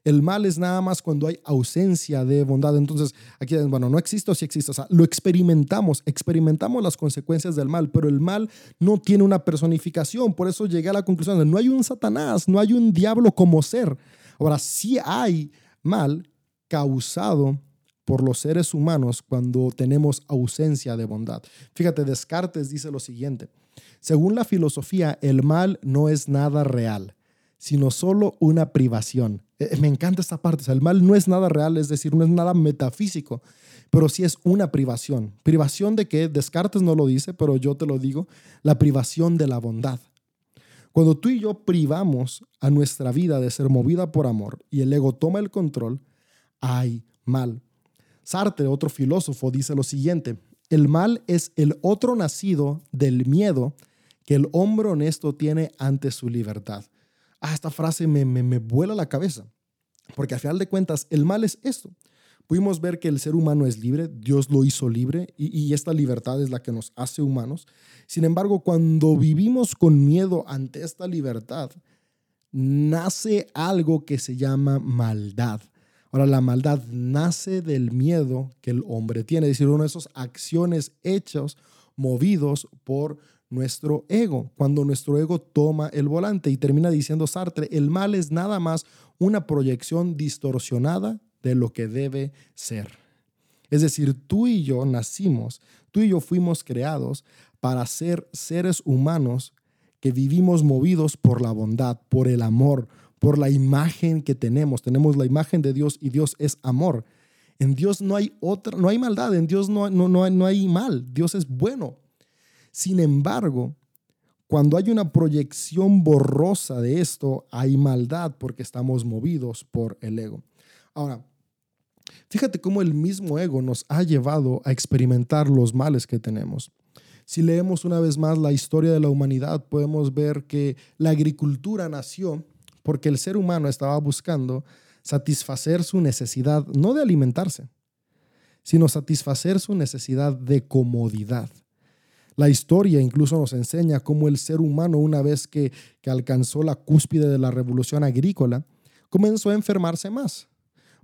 el mal es nada más cuando hay ausencia de bondad. Entonces, aquí, bueno, no existe o sí existe. O sea, lo experimentamos, experimentamos las consecuencias del mal, pero el mal no tiene una personificación. Por eso llegué a la conclusión de no hay un Satanás, no hay un diablo como ser. Ahora, sí hay mal causado por los seres humanos cuando tenemos ausencia de bondad. Fíjate, Descartes dice lo siguiente. Según la filosofía, el mal no es nada real, sino solo una privación. Eh, eh, me encanta esta parte. El mal no es nada real, es decir, no es nada metafísico, pero sí es una privación. ¿Privación de qué? Descartes no lo dice, pero yo te lo digo, la privación de la bondad. Cuando tú y yo privamos a nuestra vida de ser movida por amor y el ego toma el control, hay mal. Sartre, otro filósofo, dice lo siguiente, el mal es el otro nacido del miedo que el hombre honesto tiene ante su libertad ah, esta frase me, me, vuela la cabeza, porque al final de cuentas el mal es esto. Pudimos ver que el ser humano es libre, Dios lo hizo libre y, y, esta libertad es la que nos hace humanos. Sin embargo, cuando vivimos con miedo ante esta libertad, nace algo que se llama maldad. Ahora, la maldad nace del miedo que el hombre tiene, es decir, una de esas acciones hechas, movidos por nuestro ego, cuando nuestro ego toma el volante y termina diciendo Sartre, el mal es nada más una proyección distorsionada de lo que debe ser. Es decir, tú y yo nacimos, tú y yo fuimos creados para ser seres humanos que vivimos movidos por la bondad, por el amor, por la imagen que tenemos. Tenemos la imagen de Dios y Dios es amor. En Dios no hay otra, no hay maldad, en Dios no, no, no, no hay mal, Dios es bueno. Sin embargo, cuando hay una proyección borrosa de esto, hay maldad porque estamos movidos por el ego. Ahora, fíjate cómo el mismo ego nos ha llevado a experimentar los males que tenemos. Si leemos una vez más la historia de la humanidad, podemos ver que la agricultura nació porque el ser humano estaba buscando satisfacer su necesidad, no de alimentarse, sino satisfacer su necesidad de comodidad. La historia incluso nos enseña cómo el ser humano, una vez que, alcanzó la cúspide de la revolución agrícola, comenzó a enfermarse más.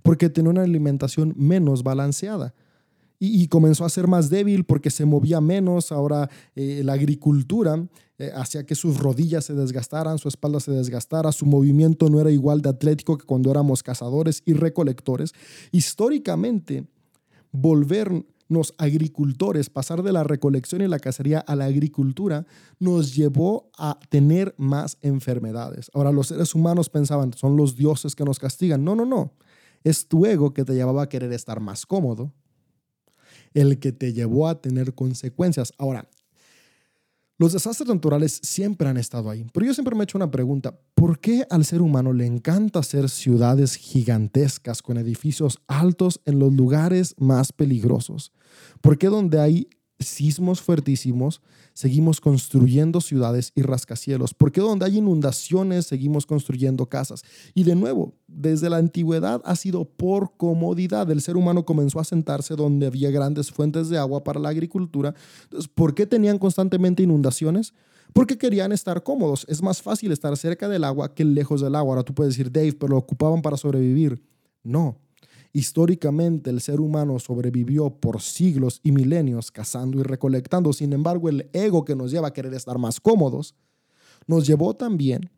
porque tenía una alimentación menos balanceada. Y, comenzó a ser más débil porque se movía menos. Ahora eh, la agricultura eh, hacía que sus rodillas se desgastaran, su espalda se desgastara, su movimiento no era igual de atlético que cuando éramos cazadores y recolectores. Históricamente, volver agricultores, pasar de la recolección y la cacería a la agricultura, nos llevó a tener más enfermedades. Ahora los seres humanos pensaban, son los dioses que nos castigan. No, no, no. Es tu ego que te llevaba a querer estar más cómodo, el que te llevó a tener consecuencias. Ahora, los desastres naturales siempre han estado ahí, pero yo siempre me he hecho una pregunta, ¿por qué al ser humano le encanta hacer ciudades gigantescas con edificios altos en los lugares más peligrosos? ¿Por qué donde hay sismos fuertísimos, seguimos construyendo ciudades y rascacielos? ¿Por qué donde hay inundaciones seguimos construyendo casas? Y de nuevo, desde la antigüedad ha sido por comodidad. El ser humano comenzó a sentarse donde había grandes fuentes de agua para la agricultura. Entonces, ¿por qué tenían constantemente inundaciones? Porque querían estar cómodos. Es más fácil estar cerca del agua que lejos del agua. Ahora tú puedes decir, Dave, pero lo ocupaban para sobrevivir. No, Históricamente el ser humano sobrevivió por siglos y milenios cazando y recolectando. Sin embargo, el ego que nos lleva a querer estar más cómodos nos llevó también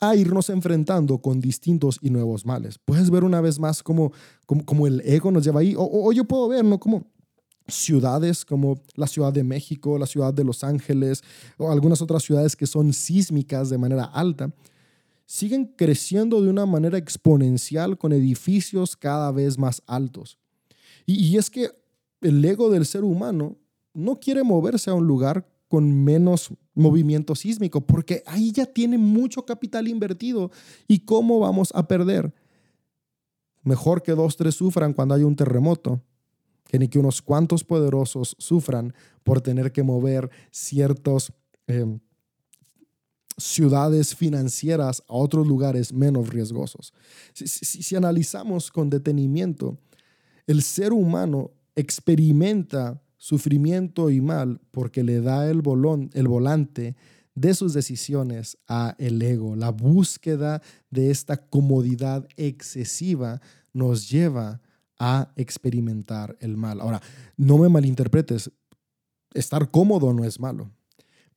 a irnos enfrentando con distintos y nuevos males. Puedes ver una vez más cómo, como el ego nos lleva ahí. O, o, yo puedo ver, ¿no? Como ciudades como la Ciudad de México, la Ciudad de Los Ángeles o algunas otras ciudades que son sísmicas de manera alta siguen creciendo de una manera exponencial con edificios cada vez más altos. Y, es que el ego del ser humano no quiere moverse a un lugar con menos movimiento sísmico, porque ahí ya tiene mucho capital invertido. ¿Y cómo vamos a perder? Mejor que dos, tres sufran cuando haya un terremoto, que ni que unos cuantos poderosos sufran por tener que mover ciertos eh, ciudades financieras a otros lugares menos riesgosos. Si, analizamos con detenimiento, el ser humano experimenta sufrimiento y mal porque le da el, el volante de sus decisiones a el ego. La búsqueda de esta comodidad excesiva nos lleva a experimentar el mal. Ahora, no me malinterpretes, estar cómodo no es malo.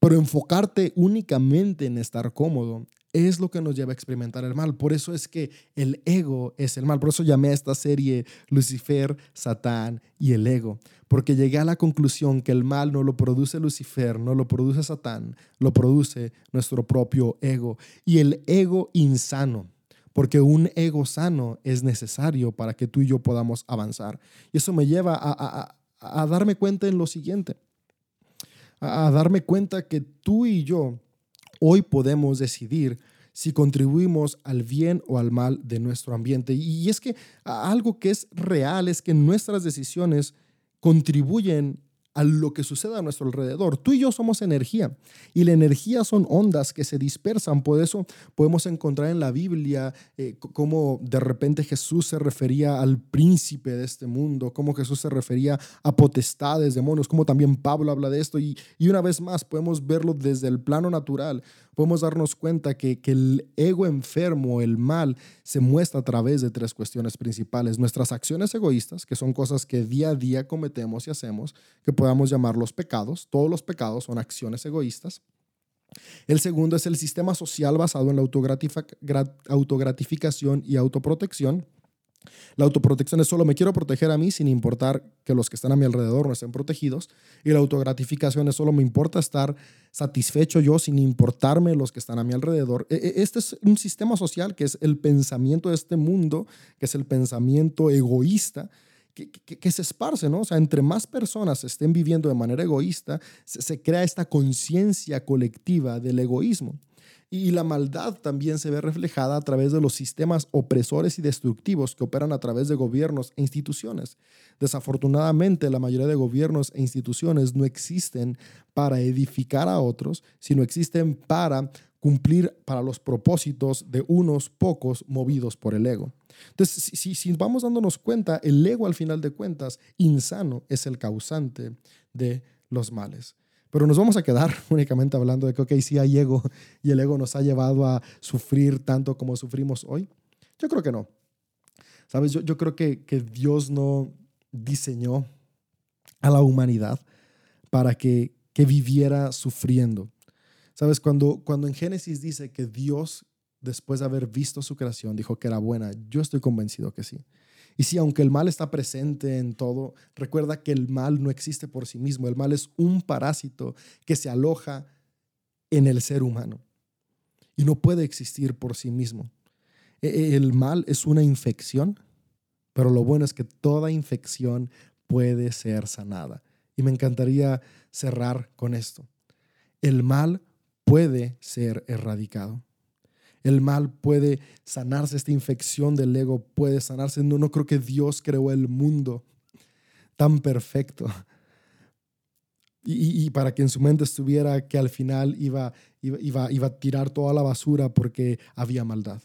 Pero enfocarte únicamente en estar cómodo es lo que nos lleva a experimentar el mal. Por eso es que el ego es el mal. Por eso llamé a esta serie Lucifer, Satán y el ego. Porque llegué a la conclusión que el mal no lo produce Lucifer, no lo produce Satán, lo produce nuestro propio ego. Y el ego insano. Porque un ego sano es necesario para que tú y yo podamos avanzar. Y eso me lleva a, a darme cuenta en lo siguiente a, darme cuenta que tú y yo hoy podemos decidir si contribuimos al bien o al mal de nuestro ambiente. Y es que algo que es real es que nuestras decisiones contribuyen a lo que suceda a nuestro alrededor. Tú y yo somos energía y la energía son ondas que se dispersan. Por eso podemos encontrar en la Biblia eh, cómo de repente Jesús se refería al príncipe de este mundo, cómo Jesús se refería a potestades, demonios, cómo también Pablo habla de esto. Y, y una vez más podemos verlo desde el plano natural podemos darnos cuenta que, que, el ego enfermo, el mal, se muestra a través de tres cuestiones principales. Nuestras acciones egoístas, que son cosas que día a día cometemos y hacemos, que podamos llamar los pecados. Todos los pecados son acciones egoístas. El segundo es el sistema social basado en la autogratificación y autoprotección. La autoprotección es solo me quiero proteger a mí sin importar que los que están a mi alrededor no estén protegidos. Y la autogratificación es solo me importa estar satisfecho yo sin importarme los que están a mi alrededor. E, e, este es un sistema social que es el pensamiento de este mundo, que es el pensamiento egoísta. Que, se esparce, ¿no? O sea, entre más personas estén viviendo de manera egoísta, se crea esta conciencia colectiva del egoísmo. Y la maldad también se ve reflejada a través de los sistemas opresores y destructivos que operan a través de gobiernos e instituciones. Desafortunadamente, la mayoría de gobiernos e instituciones no existen para edificar a otros, sino existen para cumplir para los propósitos de unos pocos movidos por el ego. Entonces, si, si, vamos dándonos cuenta, el ego al final de cuentas, insano, es el causante de los males. Pero nos vamos a quedar únicamente hablando de que, ok, sí hay ego y el ego nos ha llevado a sufrir tanto como sufrimos hoy. Yo creo que no. Sabes, yo, yo creo que, que Dios no diseñó a la humanidad para que, que viviera sufriendo. Sabes, cuando, cuando en Génesis dice que Dios, después de haber visto su creación, dijo que era buena, yo estoy convencido que sí. Y si aunque el mal está presente en todo, recuerda que el mal no existe por sí mismo. El mal es un parásito que se aloja en el ser humano y no puede existir por sí mismo. E, e, el mal es una infección, pero lo bueno es que toda infección puede ser sanada. Y me encantaría cerrar con esto. El mal puede ser erradicado. El mal puede sanarse, esta infección del ego puede sanarse. No, no creo que Dios creó el mundo tan perfecto. Y, para que en su mente estuviera que al final iba, iba, iba a tirar toda la basura porque había maldad.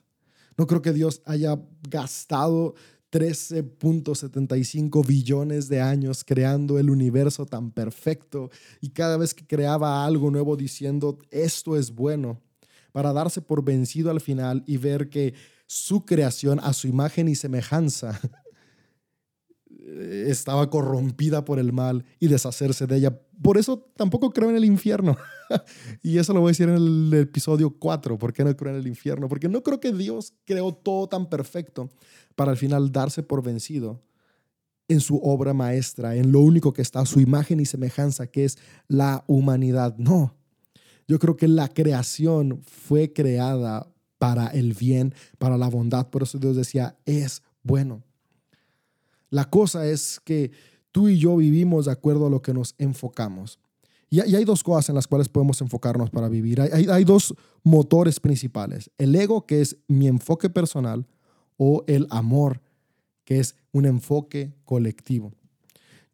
No creo que Dios haya gastado 13.75 billones de años creando el universo tan perfecto y cada vez que creaba algo nuevo diciendo esto es bueno para darse por vencido al final y ver que su creación a su imagen y semejanza estaba corrompida por el mal y deshacerse de ella. Por eso tampoco creo en el infierno. y eso lo voy a decir en el episodio 4. ¿Por qué no creo en el infierno? Porque no creo que Dios creó todo tan perfecto para al final darse por vencido en su obra maestra, en lo único que está, su imagen y semejanza, que es la humanidad. No, yo creo que la creación fue creada para el bien, para la bondad. Por eso Dios decía, es bueno. La cosa es que tú y yo vivimos de acuerdo a lo que nos enfocamos. Y, hay dos cosas en las cuales podemos enfocarnos para vivir. Hay, dos motores principales. El ego, que es mi enfoque personal, o el amor, que es un enfoque colectivo.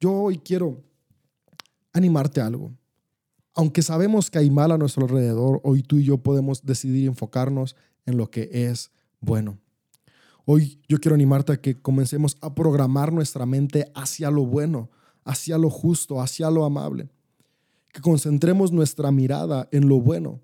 Yo hoy quiero animarte a algo. Aunque sabemos que hay mal a nuestro alrededor, hoy tú y yo podemos decidir enfocarnos en lo que es bueno. Hoy yo quiero animarte a que comencemos a programar nuestra mente hacia lo bueno, hacia lo justo, hacia lo amable. Que concentremos nuestra mirada en lo bueno.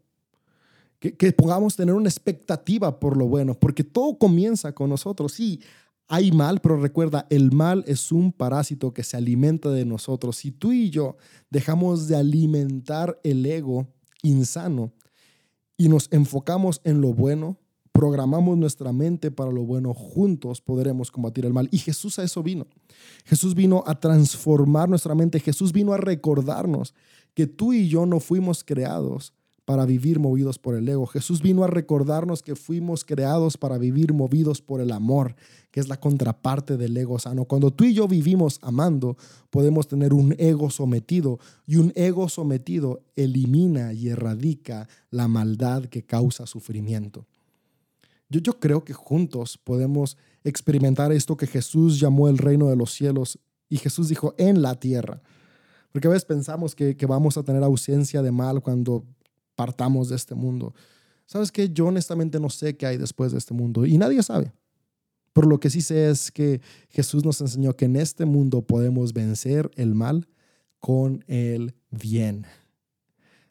Que, que podamos tener una expectativa por lo bueno, porque todo comienza con nosotros. Sí, hay mal, pero recuerda, el mal es un parásito que se alimenta de nosotros. Si tú y yo dejamos de alimentar el ego insano y nos enfocamos en lo bueno, programamos nuestra mente para lo bueno, juntos podremos combatir el mal. Y Jesús a eso vino. Jesús vino a transformar nuestra mente. Jesús vino a recordarnos que tú y yo no fuimos creados para vivir movidos por el ego. Jesús vino a recordarnos que fuimos creados para vivir movidos por el amor, que es la contraparte del ego sano. Cuando tú y yo vivimos amando, podemos tener un ego sometido y un ego sometido elimina y erradica la maldad que causa sufrimiento. Yo, yo creo que juntos podemos experimentar esto que Jesús llamó el reino de los cielos y Jesús dijo en la tierra. Porque a veces pensamos que, que vamos a tener ausencia de mal cuando partamos de este mundo. ¿Sabes qué? Yo honestamente no sé qué hay después de este mundo y nadie sabe. Pero lo que sí sé es que Jesús nos enseñó que en este mundo podemos vencer el mal con el bien.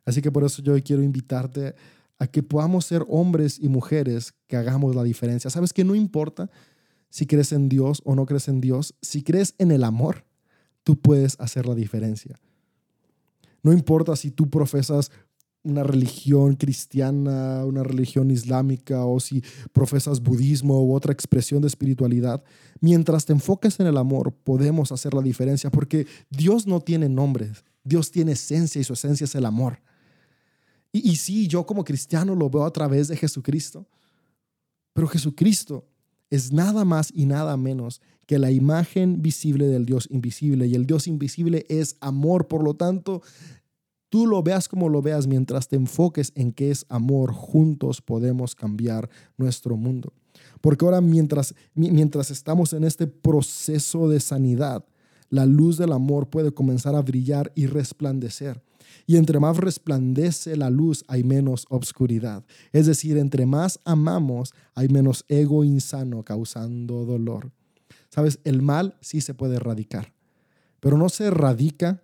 Así que por eso yo quiero invitarte a que podamos ser hombres y mujeres que hagamos la diferencia. ¿Sabes que no importa si crees en Dios o no crees en Dios? Si crees en el amor, tú puedes hacer la diferencia. No importa si tú profesas una religión cristiana, una religión islámica o si profesas budismo u otra expresión de espiritualidad, mientras te enfoques en el amor, podemos hacer la diferencia porque Dios no tiene nombres, Dios tiene esencia y su esencia es el amor. Y, sí, yo como cristiano lo veo a través de Jesucristo, pero Jesucristo es nada más y nada menos que la imagen visible del Dios invisible. Y el Dios invisible es amor. Por lo tanto, tú lo veas como lo veas, mientras te enfoques en que es amor, juntos podemos cambiar nuestro mundo. Porque ahora mientras, mientras estamos en este proceso de sanidad, la luz del amor puede comenzar a brillar y resplandecer. Y entre más resplandece la luz, hay menos obscuridad. Es decir, entre más amamos, hay menos ego insano causando dolor. Sabes, el mal sí se puede erradicar, pero no se erradica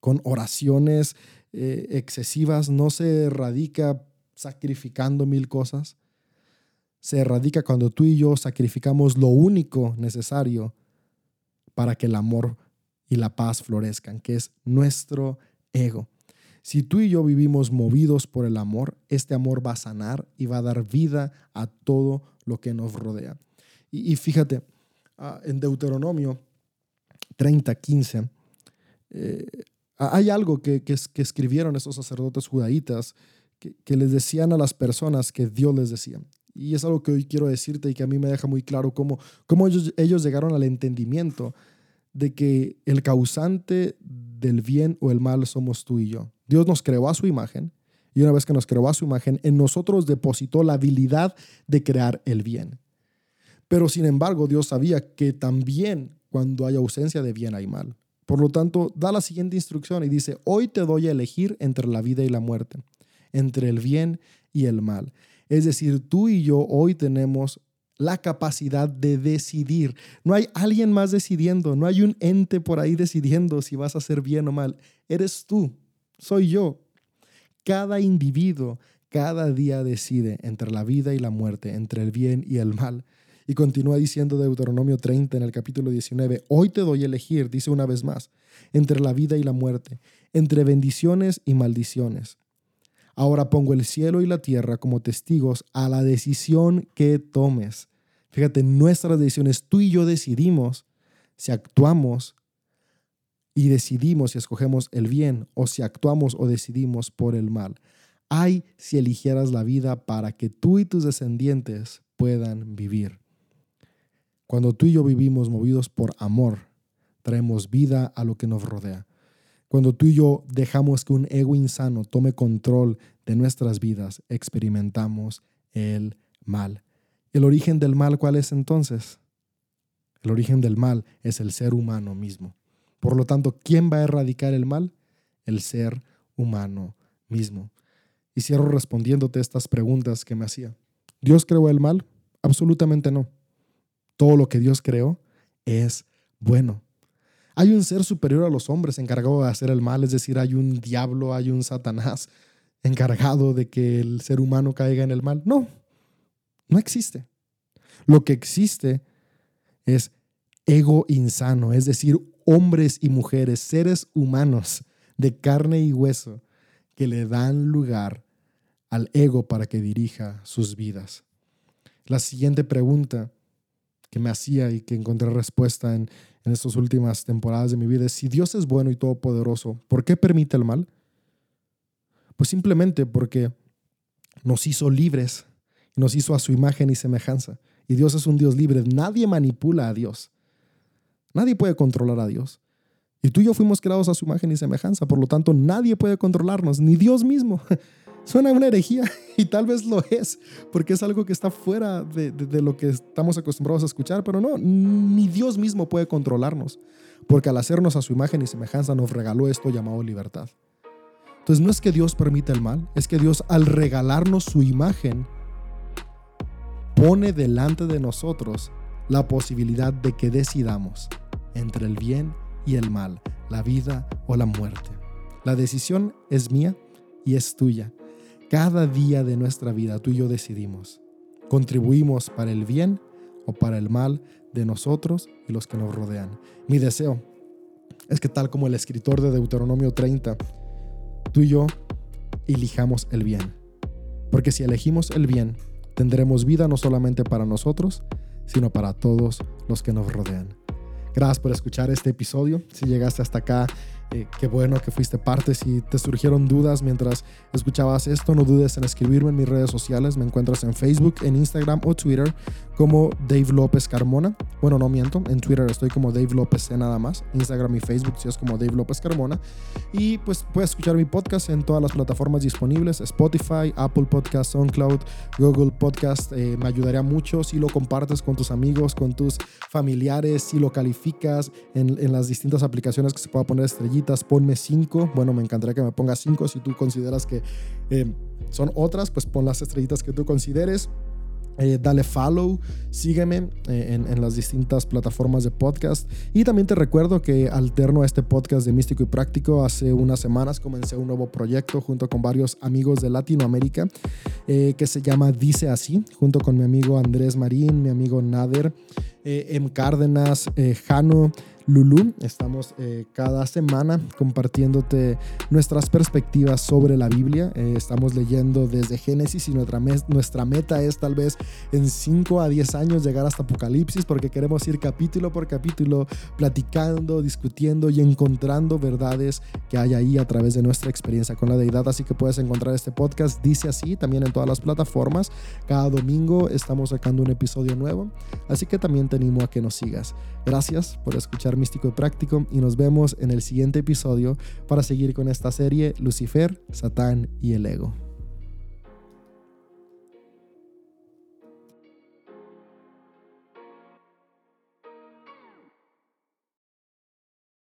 con oraciones eh, excesivas, no se erradica sacrificando mil cosas. se erradica cuando tú y yo sacrificamos lo único necesario para que el amor y la paz florezcan, que es nuestro ego. Si tú y yo vivimos movidos por el amor, este amor va a sanar y va a dar vida a todo lo que nos rodea. Y, fíjate, ah, en Deuteronomio 30, 15, eh, hay algo que, que, escribieron esos sacerdotes judaítas que, les decían a las personas que Dios les decía. Y es algo que hoy quiero decirte y que a mí me deja muy claro cómo, cómo ellos, ellos llegaron al entendimiento de que el causante del bien o el mal somos tú y yo. Dios nos creó a su imagen y una vez que nos creó a su imagen, en nosotros depositó la habilidad de crear el bien. Pero sin embargo, Dios sabía que también cuando hay ausencia de bien hay mal. Por lo tanto, da la siguiente instrucción y dice, hoy te doy a elegir entre la vida y la muerte, entre el bien y el mal. Es decir, tú y yo hoy tenemos la capacidad de decidir. No hay alguien más decidiendo, no hay un ente por ahí decidiendo si vas a hacer bien o mal. Eres tú, soy yo. Cada individuo cada día decide entre la vida y la muerte, entre el bien y el mal. Y continúa diciendo Deuteronomio 30 en el capítulo 19, hoy te doy a elegir, dice una vez más, entre la vida y la muerte, entre bendiciones y maldiciones. Ahora pongo el cielo y la tierra como testigos a la decisión que tomes. Fíjate, nuestras decisiones, tú y yo decidimos si actuamos y decidimos si escogemos el bien o si actuamos o decidimos por el mal. Ay, si eligieras la vida para que tú y tus descendientes puedan vivir. Cuando tú y yo vivimos movidos por amor, traemos vida a lo que nos rodea. Cuando tú y yo dejamos que un ego insano tome control de nuestras vidas, experimentamos el mal. ¿El origen del mal cuál es entonces? El origen del mal es el ser humano mismo. Por lo tanto, ¿quién va a erradicar el mal? El ser humano mismo. Y cierro respondiéndote estas preguntas que me hacía. ¿Dios creó el mal? Absolutamente no. Todo lo que Dios creó es bueno. Hay un ser superior a los hombres encargado de hacer el mal, es decir, hay un diablo, hay un Satanás encargado de que el ser humano caiga en el mal. No, no existe. Lo que existe es ego insano, es decir, hombres y mujeres, seres humanos de carne y hueso que le dan lugar al ego para que dirija sus vidas. La siguiente pregunta que me hacía y que encontré respuesta en, en estas últimas temporadas de mi vida es, si Dios es bueno y todopoderoso, ¿por qué permite el mal? Pues simplemente porque nos hizo libres, nos hizo a su imagen y semejanza. Y Dios es un Dios libre. Nadie manipula a Dios. Nadie puede controlar a Dios. Y tú y yo fuimos creados a su imagen y semejanza. Por lo tanto, nadie puede controlarnos, ni Dios mismo. Suena una herejía y tal vez lo es, porque es algo que está fuera de, lo que estamos acostumbrados a escuchar, pero no, ni Dios mismo puede controlarnos, porque al hacernos a su imagen y semejanza nos regaló esto llamado libertad. Entonces no es que Dios permita el mal, es que Dios al regalarnos su imagen pone delante de nosotros la posibilidad de que decidamos entre el bien y el mal, la vida o la muerte. La decisión es mía y es tuya. Cada día de nuestra vida tú y yo decidimos. Contribuimos para el bien o para el mal de nosotros y los que nos rodean. Mi deseo es que tal como el escritor de Deuteronomio 30, tú y yo elijamos el bien. Porque si elegimos el bien, tendremos vida no solamente para nosotros, sino para todos los que nos rodean. Gracias por escuchar este episodio. Si llegaste hasta acá, eh, qué bueno que fuiste parte. Si te surgieron dudas mientras escuchabas esto, no dudes en escribirme en mis redes sociales. Me encuentras en Facebook, en Instagram o Twitter como Dave López Carmona. Bueno, no miento, en Twitter estoy como Dave López C nada más. Instagram y Facebook si es como Dave López Carmona. Y pues puedes escuchar mi podcast en todas las plataformas disponibles: Spotify, Apple Podcast, SoundCloud, Google Podcast. Eh, me ayudaría mucho si lo compartes con tus amigos, con tus familiares, si lo calificas en, en las distintas aplicaciones que se pueda poner estrellitas ponme cinco. Bueno, me encantaría que me pongas cinco. Si tú consideras que eh, son otras, pues pon las estrellitas que tú consideres. Eh, dale follow, sígueme eh, en, las distintas plataformas de podcast. Y también te recuerdo que alterno a este podcast de Místico y Práctico, hace unas semanas comencé un nuevo proyecto junto con varios amigos de Latinoamérica eh, que se llama Dice Así, junto con mi amigo Andrés Marín, mi amigo Nader, M. Cárdenas, Jano. Lulu. Estamos eh, cada semana compartiéndote nuestras perspectivas sobre la Biblia. Eh, estamos leyendo desde Génesis y nuestra, nuestra meta es tal vez en 5 a 10 años llegar hasta Apocalipsis porque queremos ir capítulo por capítulo platicando, discutiendo y encontrando verdades que hay ahí a través de nuestra experiencia con la deidad. Así que puedes encontrar este podcast, dice así, también en todas las plataformas. Cada domingo estamos sacando un episodio nuevo. Así que también te animo a que nos sigas. Gracias por escuchar místico y práctico y nos vemos en el siguiente episodio para seguir con esta serie Lucifer, Satán y el ego.